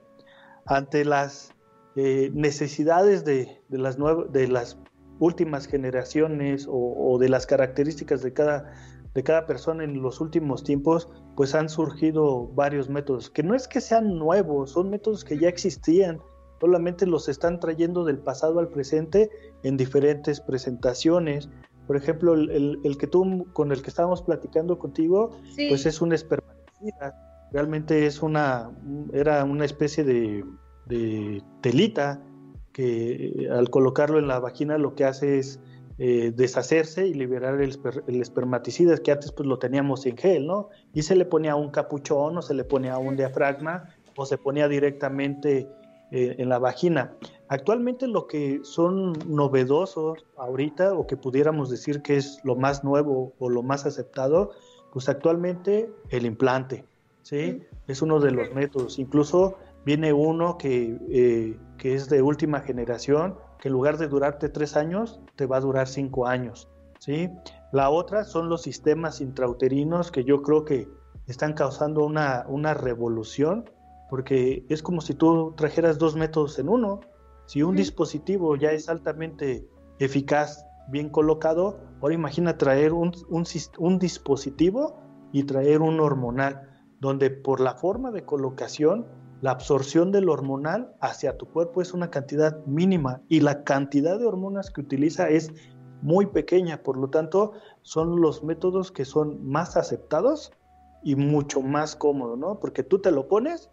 [SPEAKER 6] ante las eh, necesidades de, las de las últimas generaciones o, de las características de cada, de cada persona en los últimos tiempos, pues han surgido varios métodos, que no es que sean nuevos, son métodos que ya existían, solamente los están trayendo del pasado al presente en diferentes presentaciones. Por ejemplo, el, que tú con el que estábamos platicando contigo, pues es un espermaticida. Realmente es una, era una especie de, telita que al colocarlo en la vagina lo que hace es eh, deshacerse y liberar el, el, espermaticida, que antes pues lo teníamos en gel, ¿no? Y se le ponía un capuchón o se le ponía un diafragma o se ponía directamente eh, en la vagina. Actualmente lo que son novedosos ahorita o que pudiéramos decir que es lo más nuevo o lo más aceptado, pues actualmente el implante, ¿sí? Es uno de los métodos. Incluso viene uno que, eh, que es de última generación, que en lugar de durarte tres años, te va a durar cinco años. ¿sí? La otra son los sistemas intrauterinos que yo creo que están causando una, una revolución, porque es como si tú trajeras dos métodos en uno. Si un dispositivo ya es altamente eficaz, bien colocado, ahora imagina traer un, un, un dispositivo y traer un hormonal, donde por la forma de colocación, la absorción del hormonal hacia tu cuerpo es una cantidad mínima y la cantidad de hormonas que utiliza es muy pequeña, por lo tanto son los métodos que son más aceptados y mucho más cómodos, ¿no? Porque tú te lo pones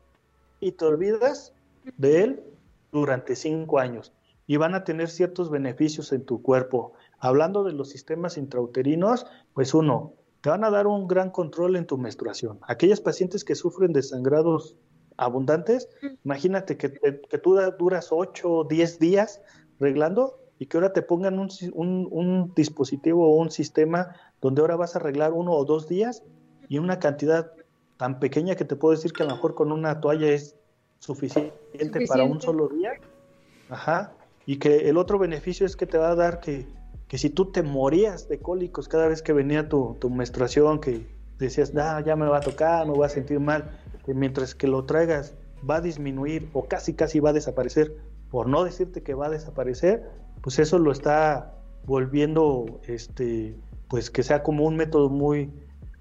[SPEAKER 6] y te olvidas de él durante cinco años y van a tener ciertos beneficios en tu cuerpo. Hablando de los sistemas intrauterinos, pues uno, te van a dar un gran control en tu menstruación. Aquellas pacientes que sufren de sangrados abundantes, imagínate que, que tú duras 8 o 10 días reglando y que ahora te pongan un, un, un, dispositivo o un sistema donde ahora vas a arreglar uno o dos días y una cantidad tan pequeña que te puedo decir que a lo mejor con una toalla es suficiente, suficiente. para un solo día. Ajá. Y que el otro beneficio es que te va a dar que que si tú te morías de cólicos cada vez que venía tu, tu menstruación, que decías, nah, ya me va a tocar, me voy a sentir mal, que mientras que lo traigas va a disminuir o casi casi va a desaparecer, por no decirte que va a desaparecer, pues eso lo está volviendo, este, pues que sea como un método muy,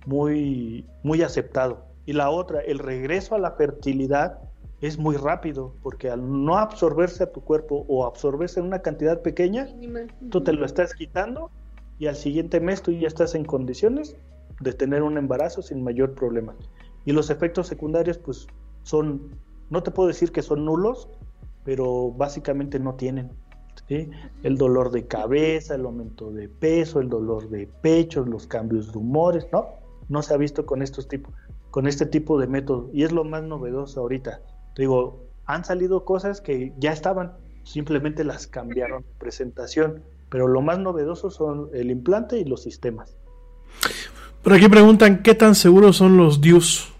[SPEAKER 6] muy, muy aceptado. Y la otra, el regreso a la fertilidad, es muy rápido, porque al no absorberse a tu cuerpo o absorberse en una cantidad pequeña, tú te lo estás quitando y al siguiente mes tú ya estás en condiciones de tener un embarazo sin mayor problema. Y los efectos secundarios, pues son, no te puedo decir que son nulos, pero básicamente no tienen. ¿sí? El dolor de cabeza, el aumento de peso, el dolor de pecho, los cambios de humores, ¿no? No se ha visto con estos tipos, con este tipo de método. Y es lo más novedoso ahorita digo, han salido cosas que ya estaban, simplemente las cambiaron de presentación, pero lo más novedoso son el implante y los sistemas.
[SPEAKER 4] Por aquí preguntan, ¿qué tan seguros son los DIUs?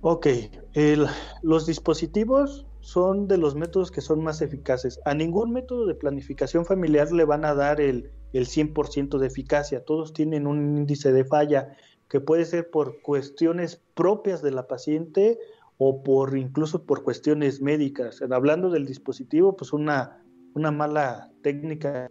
[SPEAKER 6] Ok, el, los dispositivos son de los métodos que son más eficaces. A ningún método de planificación familiar le van a dar el, el 100% de eficacia. Todos tienen un índice de falla que puede ser por cuestiones propias de la paciente o por incluso por cuestiones médicas. Hablando del dispositivo, pues una, una mala técnica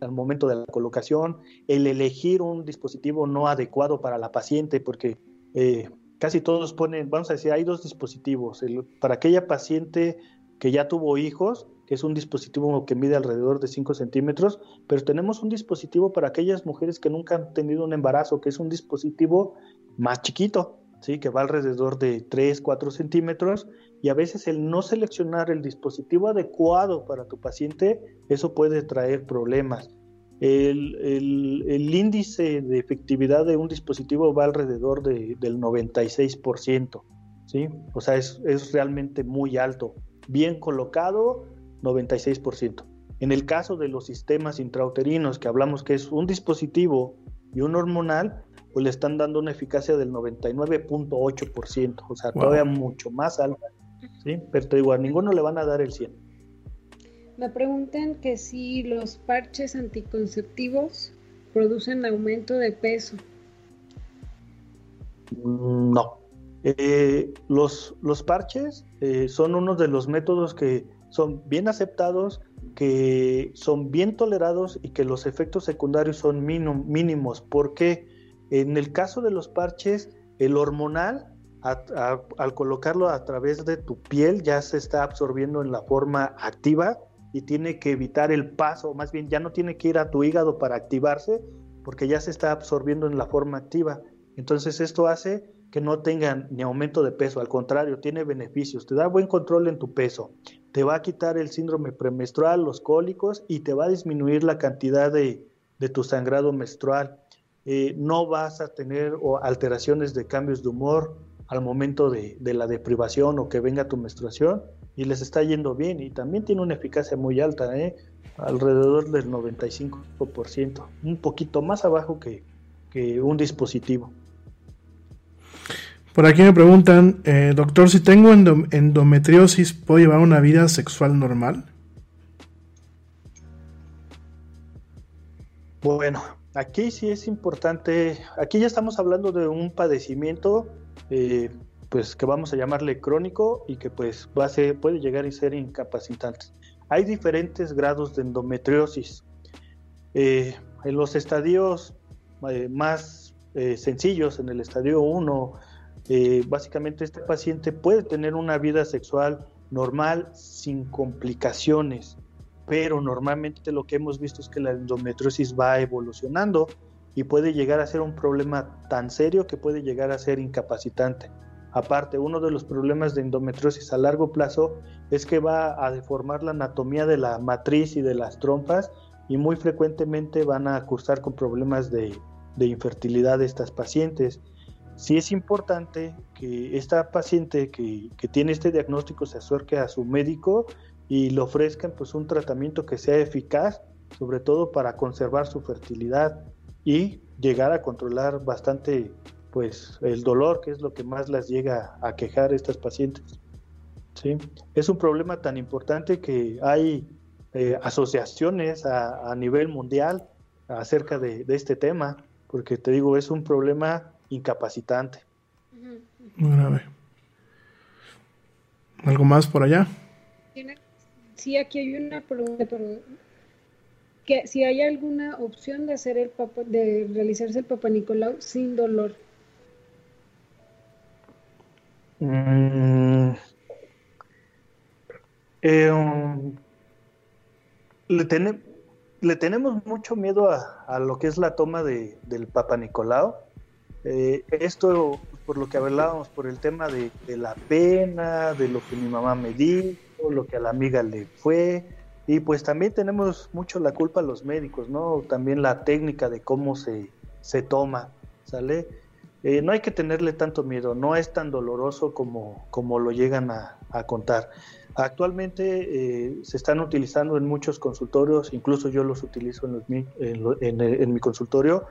[SPEAKER 6] al momento de la colocación, el elegir un dispositivo no adecuado para la paciente, porque eh, casi todos ponen, vamos a decir, hay dos dispositivos. El, para aquella paciente que ya tuvo hijos, que es un dispositivo que mide alrededor de 5 centímetros, pero tenemos un dispositivo para aquellas mujeres que nunca han tenido un embarazo, que es un dispositivo más chiquito, ¿sí? que va alrededor de 3, 4 centímetros, y a veces el no seleccionar el dispositivo adecuado para tu paciente, eso puede traer problemas. El, el, el índice de efectividad de un dispositivo va alrededor de, del 96%, ¿sí? o sea, es, es realmente muy alto. Bien colocado, 96%. En el caso de los sistemas intrauterinos, que hablamos que es un dispositivo y un hormonal, pues le están dando una eficacia del 99.8%, o sea, todavía mucho más alta. ¿sí? Pero te digo, a ninguno le van a dar el 100.
[SPEAKER 5] Me preguntan que si los parches anticonceptivos producen aumento de peso.
[SPEAKER 6] No. Eh, los, los parches eh, son uno de los métodos que son bien aceptados, que son bien tolerados y que los efectos secundarios son mínimos, porque en el caso de los parches, el hormonal, al colocarlo a través de tu piel, ya se está absorbiendo en la forma activa y tiene que evitar el paso, más bien ya no tiene que ir a tu hígado para activarse, porque ya se está absorbiendo en la forma activa. Entonces esto hace que no tengan ni aumento de peso, al contrario, tiene beneficios, te da buen control en tu peso, te va a quitar el síndrome premenstrual, los cólicos y te va a disminuir la cantidad de, tu sangrado menstrual. Eh, no vas a tener alteraciones de cambios de humor al momento de, la deprivación o que venga tu menstruación y les está yendo bien y también tiene una eficacia muy alta, ¿eh? alrededor del 95%, un poquito más abajo que, que un dispositivo.
[SPEAKER 4] Por aquí me preguntan, eh, doctor, si tengo endometriosis, ¿puedo llevar una vida sexual normal?
[SPEAKER 6] Bueno, aquí sí es importante, aquí ya estamos hablando de un padecimiento, eh, pues que vamos a llamarle crónico y que pues va puede llegar a ser incapacitante. Hay diferentes grados de endometriosis. Eh, en los estadios eh, más sencillos, en el estadio 1, básicamente este paciente puede tener una vida sexual normal sin complicaciones pero normalmente lo que hemos visto es que la endometriosis va evolucionando y puede llegar a ser un problema tan serio que puede llegar a ser incapacitante. Aparte, uno de los problemas de endometriosis a largo plazo es que va a deformar la anatomía de la matriz y de las trompas y muy frecuentemente van a cursar con problemas de, infertilidad estas pacientes. Sí es importante que esta paciente que, que tiene este diagnóstico se acerque a su médico y le ofrezcan pues un tratamiento que sea eficaz, sobre todo para conservar su fertilidad y llegar a controlar bastante pues el dolor, que es lo que más las llega a quejar estas pacientes. ¿sí? Es un problema tan importante que hay eh, asociaciones a, nivel mundial acerca de, este tema, porque te digo, es un problema incapacitante.
[SPEAKER 4] ¿Algo más por allá?
[SPEAKER 5] sí, aquí hay una pregunta, pero que si hay alguna opción de hacer el papa, de realizarse el Papa Nicolau sin dolor.
[SPEAKER 6] Mm. Eh, um, le, tenemos mucho miedo a, lo que es la toma de, del Papa Nicolau. Eh, esto, por lo que hablábamos, por el tema de, de, la pena, de lo que mi mamá me dijo, lo que a la amiga le fue. Y pues también tenemos mucho la culpa los médicos, ¿no? También la técnica de cómo se, se toma, ¿sale? Eh, no hay que tenerle tanto miedo, no es tan doloroso como, como lo llegan a, contar. Actualmente eh, se están utilizando en muchos consultorios, incluso yo los utilizo en, mi consultorio,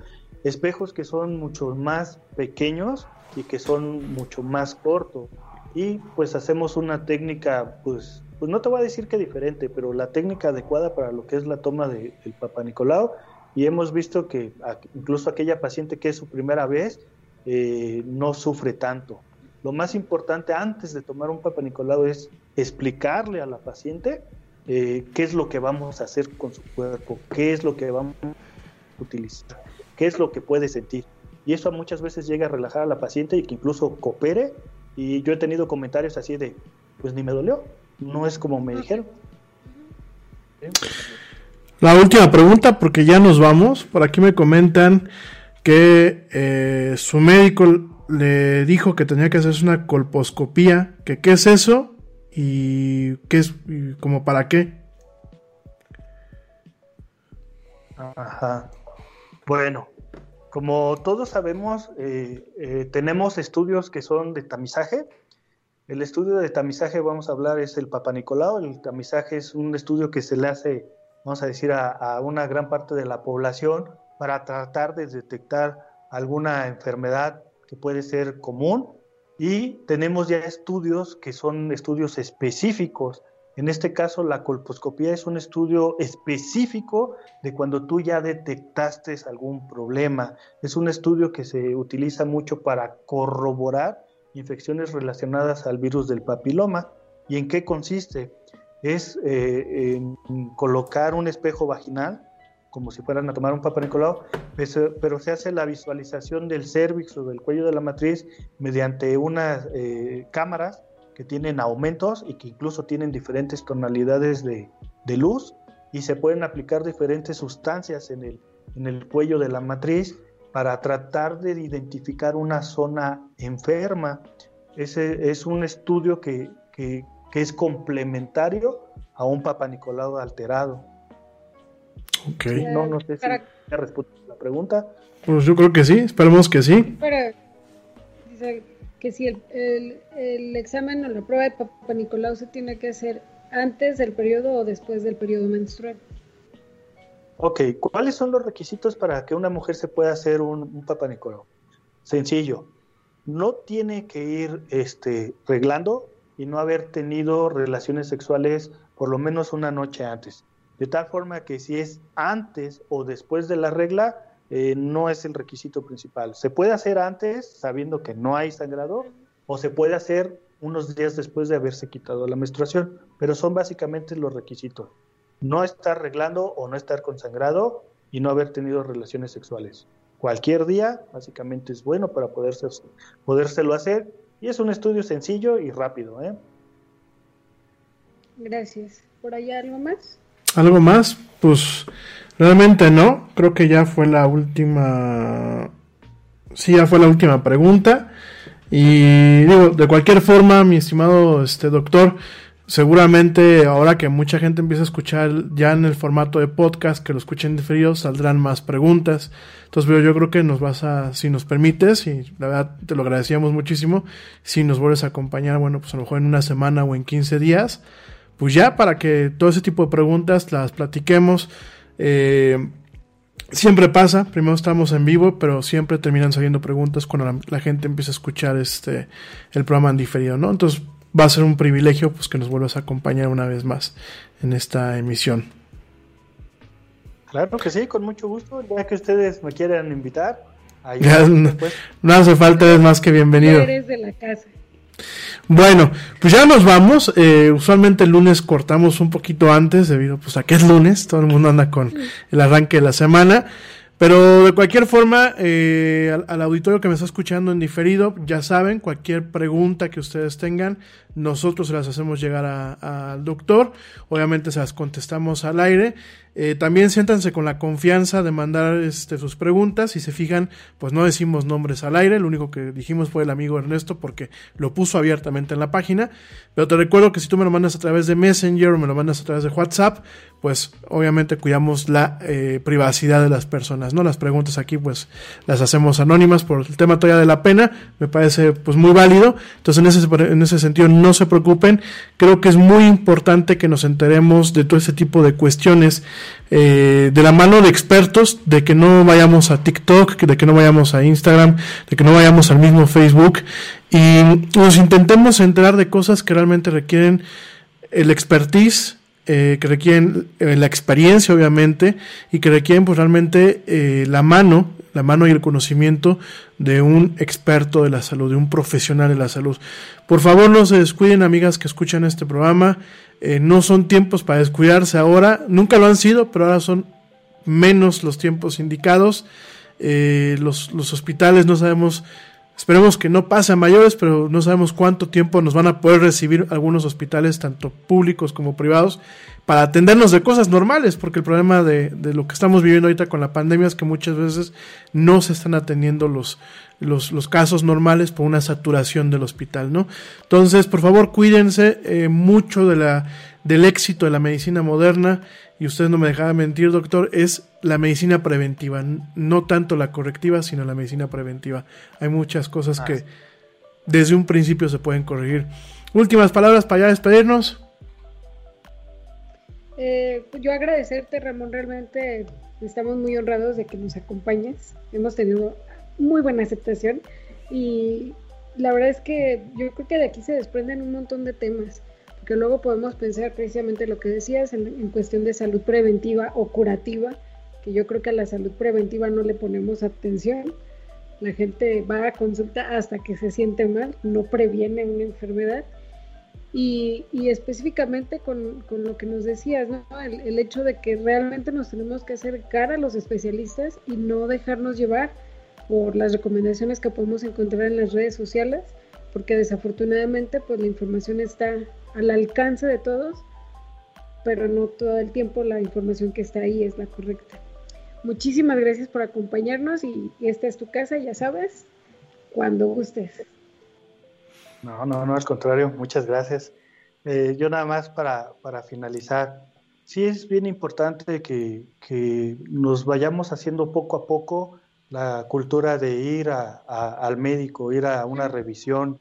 [SPEAKER 6] espejos que son mucho más pequeños y que son mucho más cortos y pues hacemos una técnica, pues, pues no te voy a decir que diferente, pero la técnica adecuada para lo que es la toma del Papa Nicolau y hemos visto que incluso aquella paciente que es su primera vez eh, no sufre tanto. Lo más importante antes de tomar un Papa Nicolau es explicarle a la paciente eh, qué es lo que vamos a hacer con su cuerpo, qué es lo que vamos a utilizar, qué es lo que puede sentir. Y eso muchas veces llega a relajar a la paciente y que incluso coopere y yo he tenido comentarios así de, pues ni me dolió, no es como me dijeron.
[SPEAKER 4] La última pregunta, porque ya nos vamos. Por aquí me comentan que eh, su médico le dijo que tenía que hacerse una colposcopía. Que qué es eso y qué es, como para qué.
[SPEAKER 6] Ajá. Bueno, como todos sabemos, eh, eh, tenemos estudios que son de tamizaje. El estudio de tamizaje, vamos a hablar, es el Papa Nicolau. El tamizaje es un estudio que se le hace, vamos a decir, a, una gran parte de la población para tratar de detectar alguna enfermedad que puede ser común. Y tenemos ya estudios que son estudios específicos en este caso, la colposcopía es un estudio específico de cuando tú ya detectaste algún problema. Es un estudio que se utiliza mucho para corroborar infecciones relacionadas al virus del papiloma. ¿Y en qué consiste? Es eh, colocar un espejo vaginal, como si fueran a tomar un Papa pero se hace la visualización del cérvix o del cuello de la matriz mediante unas eh, cámaras que tienen aumentos y que incluso tienen diferentes tonalidades de, luz y se pueden aplicar diferentes sustancias en el, en el cuello de la matriz para tratar de identificar una zona enferma. Ese es un estudio que, es complementario a un Papa Nicolau alterado.
[SPEAKER 4] Ok.
[SPEAKER 6] No, no sé si me respondido la pregunta.
[SPEAKER 4] Pues yo creo que sí, esperemos que sí
[SPEAKER 5] que si el, examen o la prueba de Papa Nicolau se tiene que hacer antes del periodo o después del periodo menstrual.
[SPEAKER 6] Ok, ¿cuáles son los requisitos para que una mujer se pueda hacer un, un Papa Nicolau? Sencillo. no tiene que ir este, reglando y no haber tenido relaciones sexuales por lo menos una noche antes. De tal forma que si es antes o después de la regla, eh, no es el requisito principal. Se puede hacer antes sabiendo que no hay sangrado o se puede hacer unos días después de haberse quitado la menstruación, pero son básicamente los requisitos. No estar arreglando o no estar consangrado y no haber tenido relaciones sexuales. Cualquier día, básicamente es bueno para poderse, podérselo hacer y es un estudio sencillo y rápido. ¿eh?
[SPEAKER 5] Gracias. ¿Por allá algo más?
[SPEAKER 4] ¿Algo más? Pues realmente no. Creo que ya fue la última. Sí, ya fue la última pregunta. Y digo, de cualquier forma, mi estimado este doctor, seguramente ahora que mucha gente empieza a escuchar ya en el formato de podcast, que lo escuchen frío, saldrán más preguntas. Entonces, pero yo creo que nos vas a, si nos permites, y la verdad te lo agradecíamos muchísimo, si nos vuelves a acompañar, bueno, pues a lo mejor en una semana o en 15 días, pues ya para que todo ese tipo de preguntas las platiquemos. Eh, siempre pasa, primero estamos en vivo, pero siempre terminan saliendo preguntas cuando la, gente empieza a escuchar este el programa en diferido, ¿no? Entonces va a ser un privilegio pues que nos vuelvas a acompañar una vez más en esta emisión.
[SPEAKER 6] Claro que sí, con mucho gusto, ya que ustedes me quieran invitar.
[SPEAKER 4] no, hace falta, es más que bienvenido.
[SPEAKER 5] eres de la casa.
[SPEAKER 4] Bueno, pues ya nos vamos. Eh, usualmente el lunes cortamos un poquito antes debido pues a que es lunes, todo el mundo anda con el arranque de la semana. Pero de cualquier forma, eh, al, auditorio que me está escuchando en diferido, ya saben, cualquier pregunta que ustedes tengan, nosotros se las hacemos llegar al doctor. Obviamente se las contestamos al aire. Eh, también siéntanse con la confianza de mandar este, sus preguntas. Si se fijan, pues no decimos nombres al aire. Lo único que dijimos fue el amigo Ernesto porque lo puso abiertamente en la página. Pero te recuerdo que si tú me lo mandas a través de Messenger o me lo mandas a través de WhatsApp, pues obviamente cuidamos la eh, privacidad de las personas. ¿no? Las preguntas aquí pues las hacemos anónimas por el tema todavía de la pena. Me parece pues muy válido. Entonces en ese, en ese sentido no se preocupen. Creo que es muy importante que nos enteremos de todo ese tipo de cuestiones eh, de la mano de expertos, de que no vayamos a TikTok, de que no vayamos a Instagram, de que no vayamos al mismo Facebook y nos intentemos enterar de cosas que realmente requieren el expertise, eh, que requieren eh, la experiencia obviamente y que requieren pues realmente la mano, la mano y el conocimiento de un experto de la salud, de un profesional de la salud. Por favor no se descuiden amigas que escuchan este programa, eh, no son tiempos para descuidarse ahora, nunca lo han sido, pero ahora son menos los tiempos indicados. Eh, los, los, hospitales no sabemos, esperemos que no pase a mayores, pero no sabemos cuánto tiempo nos van a poder recibir algunos hospitales, tanto públicos como privados, para atendernos de cosas normales, porque el problema de, lo que estamos viviendo ahorita con la pandemia es que muchas veces no se están atendiendo los, los, los, casos normales por una saturación del hospital, ¿no? Entonces, por favor, cuídense eh, mucho de la, del éxito de la medicina moderna, y usted no me dejará mentir, doctor, es la medicina preventiva, no tanto la correctiva, sino la medicina preventiva. Hay muchas cosas que desde un principio se pueden corregir. Últimas palabras para ya despedirnos.
[SPEAKER 5] Eh, yo agradecerte, Ramón, realmente estamos muy honrados de que nos acompañes. Hemos tenido muy buena aceptación y la verdad es que yo creo que de aquí se desprenden un montón de temas, porque luego podemos pensar precisamente lo que decías en, cuestión de salud preventiva o curativa, que yo creo que a la salud preventiva no le ponemos atención. La gente va a consulta hasta que se siente mal, no previene una enfermedad. Y, específicamente con, con, lo que nos decías, ¿no? el, el, hecho de que realmente nos tenemos que acercar a los especialistas y no dejarnos llevar por las recomendaciones que podemos encontrar en las redes sociales, porque desafortunadamente pues la información está al alcance de todos, pero no todo el tiempo la información que está ahí es la correcta. Muchísimas gracias por acompañarnos y, esta es tu casa, ya sabes, cuando gustes.
[SPEAKER 6] No, no, no, al contrario, muchas gracias. Eh, yo nada más para, para finalizar, sí es bien importante que, que nos vayamos haciendo poco a poco la cultura de ir a, al médico, ir a una revisión,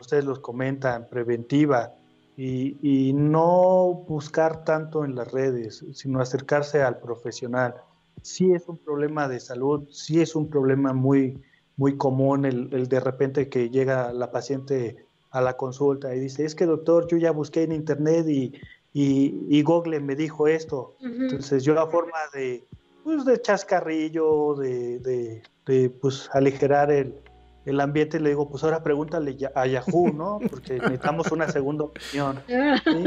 [SPEAKER 6] ustedes los comentan, preventiva, y, no buscar tanto en las redes, sino acercarse al profesional. Sí es un problema de salud, sí es un problema muy, muy común el, el, de repente que llega la paciente a la consulta y dice, es que doctor, yo ya busqué en internet y, y, y Google me dijo esto. Uh -huh. Entonces yo la forma de, pues, de chascarrillo, de, de, de pues aligerar el, el ambiente, le digo, pues ahora pregúntale a Yahoo, ¿no? Porque necesitamos una segunda opinión. ¿sí?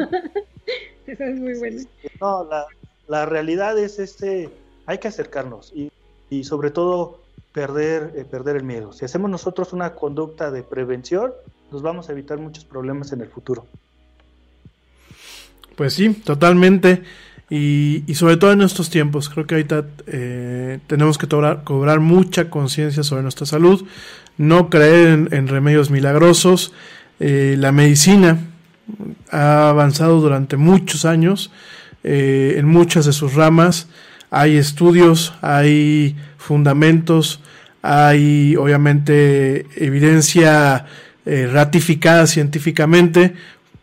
[SPEAKER 5] Eso es muy bueno.
[SPEAKER 6] No, la, la realidad es este, hay que acercarnos y, y sobre todo perder, eh, perder el miedo. Si hacemos nosotros una conducta de prevención, nos vamos a evitar muchos problemas en el futuro.
[SPEAKER 4] Pues sí, totalmente. Y, y sobre todo en estos tiempos, creo que ahorita eh, tenemos que cobrar, cobrar mucha conciencia sobre nuestra salud, no creer en, remedios milagrosos. Eh, la medicina ha avanzado durante muchos años eh, en muchas de sus ramas. Hay estudios, hay fundamentos, hay obviamente evidencia eh, ratificada científicamente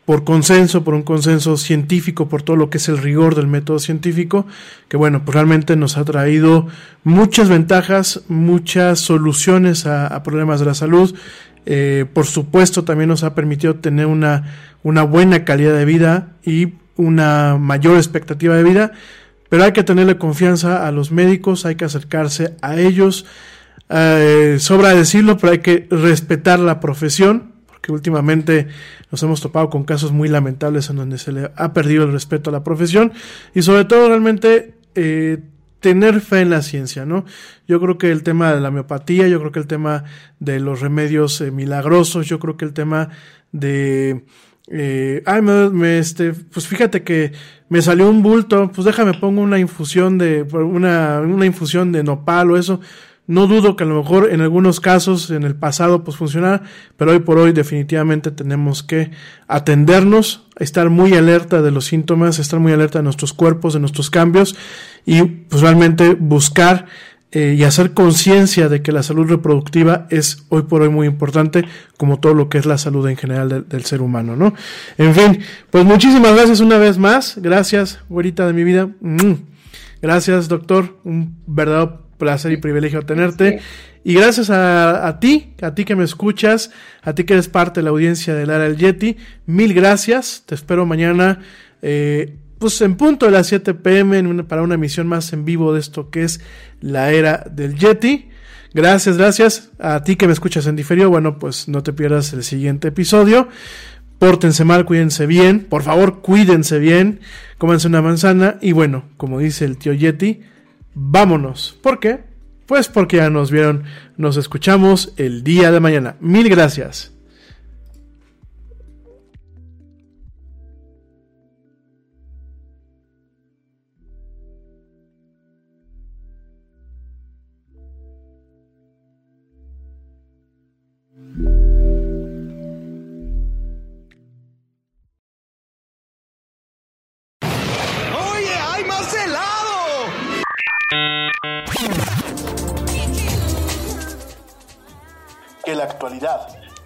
[SPEAKER 4] por consenso, por un consenso científico, por todo lo que es el rigor del método científico, que bueno, pues realmente nos ha traído muchas ventajas, muchas soluciones a, problemas de la salud. Eh, por supuesto, también nos ha permitido tener una, una buena calidad de vida y una mayor expectativa de vida, pero hay que tenerle confianza a los médicos, hay que acercarse a ellos. Eh, sobra decirlo, pero hay que respetar la profesión, porque últimamente nos hemos topado con casos muy lamentables en donde se le ha perdido el respeto a la profesión y sobre todo realmente eh, tener fe en la ciencia, ¿no? Yo creo que el tema de la homeopatía, yo creo que el tema de los remedios eh, milagrosos, yo creo que el tema de eh, ay, me, me, este, pues fíjate que me salió un bulto, pues déjame pongo una infusión de, una, una infusión de nopal o eso. No dudo que a lo mejor en algunos casos en el pasado pues funcionara, pero hoy por hoy definitivamente tenemos que atendernos, estar muy alerta de los síntomas, estar muy alerta de nuestros cuerpos, de nuestros cambios y pues realmente buscar eh, y hacer conciencia de que la salud reproductiva es hoy por hoy muy importante, como todo lo que es la salud en general de, del ser humano, ¿no? En fin, pues muchísimas gracias una vez más, gracias, güerita de mi vida, mm. gracias, doctor, un verdadero placer y privilegio tenerte. Y gracias a, a, ti, a ti que me escuchas, a ti que eres parte de la audiencia del Ara del Yeti, mil gracias. Te espero mañana, eh, pues en punto de las 7 pm, en una, para una emisión más en vivo de esto que es la Era del Yeti. Gracias, gracias. A ti que me escuchas en diferido, bueno, pues no te pierdas el siguiente episodio. Pórtense mal, cuídense bien. Por favor, cuídense bien. Cómanse una manzana. Y bueno, como dice el tío Yeti, vámonos. ¿Por qué? Pues porque ya nos vieron, nos escuchamos el día de mañana. Mil gracias.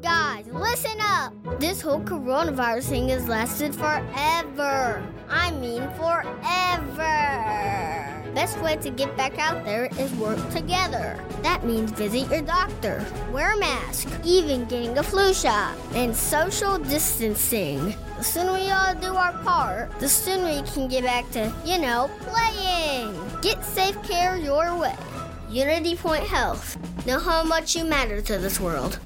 [SPEAKER 9] Guys, listen up! This whole coronavirus thing has lasted forever. I mean, forever. Best way to get back out there is work together. That means visit your doctor, wear a mask, even getting a flu shot, and social distancing. The sooner we all do our part, the sooner we can get back to, you know, playing. Get safe care your way. Unity Point Health. Know how much you matter to this world.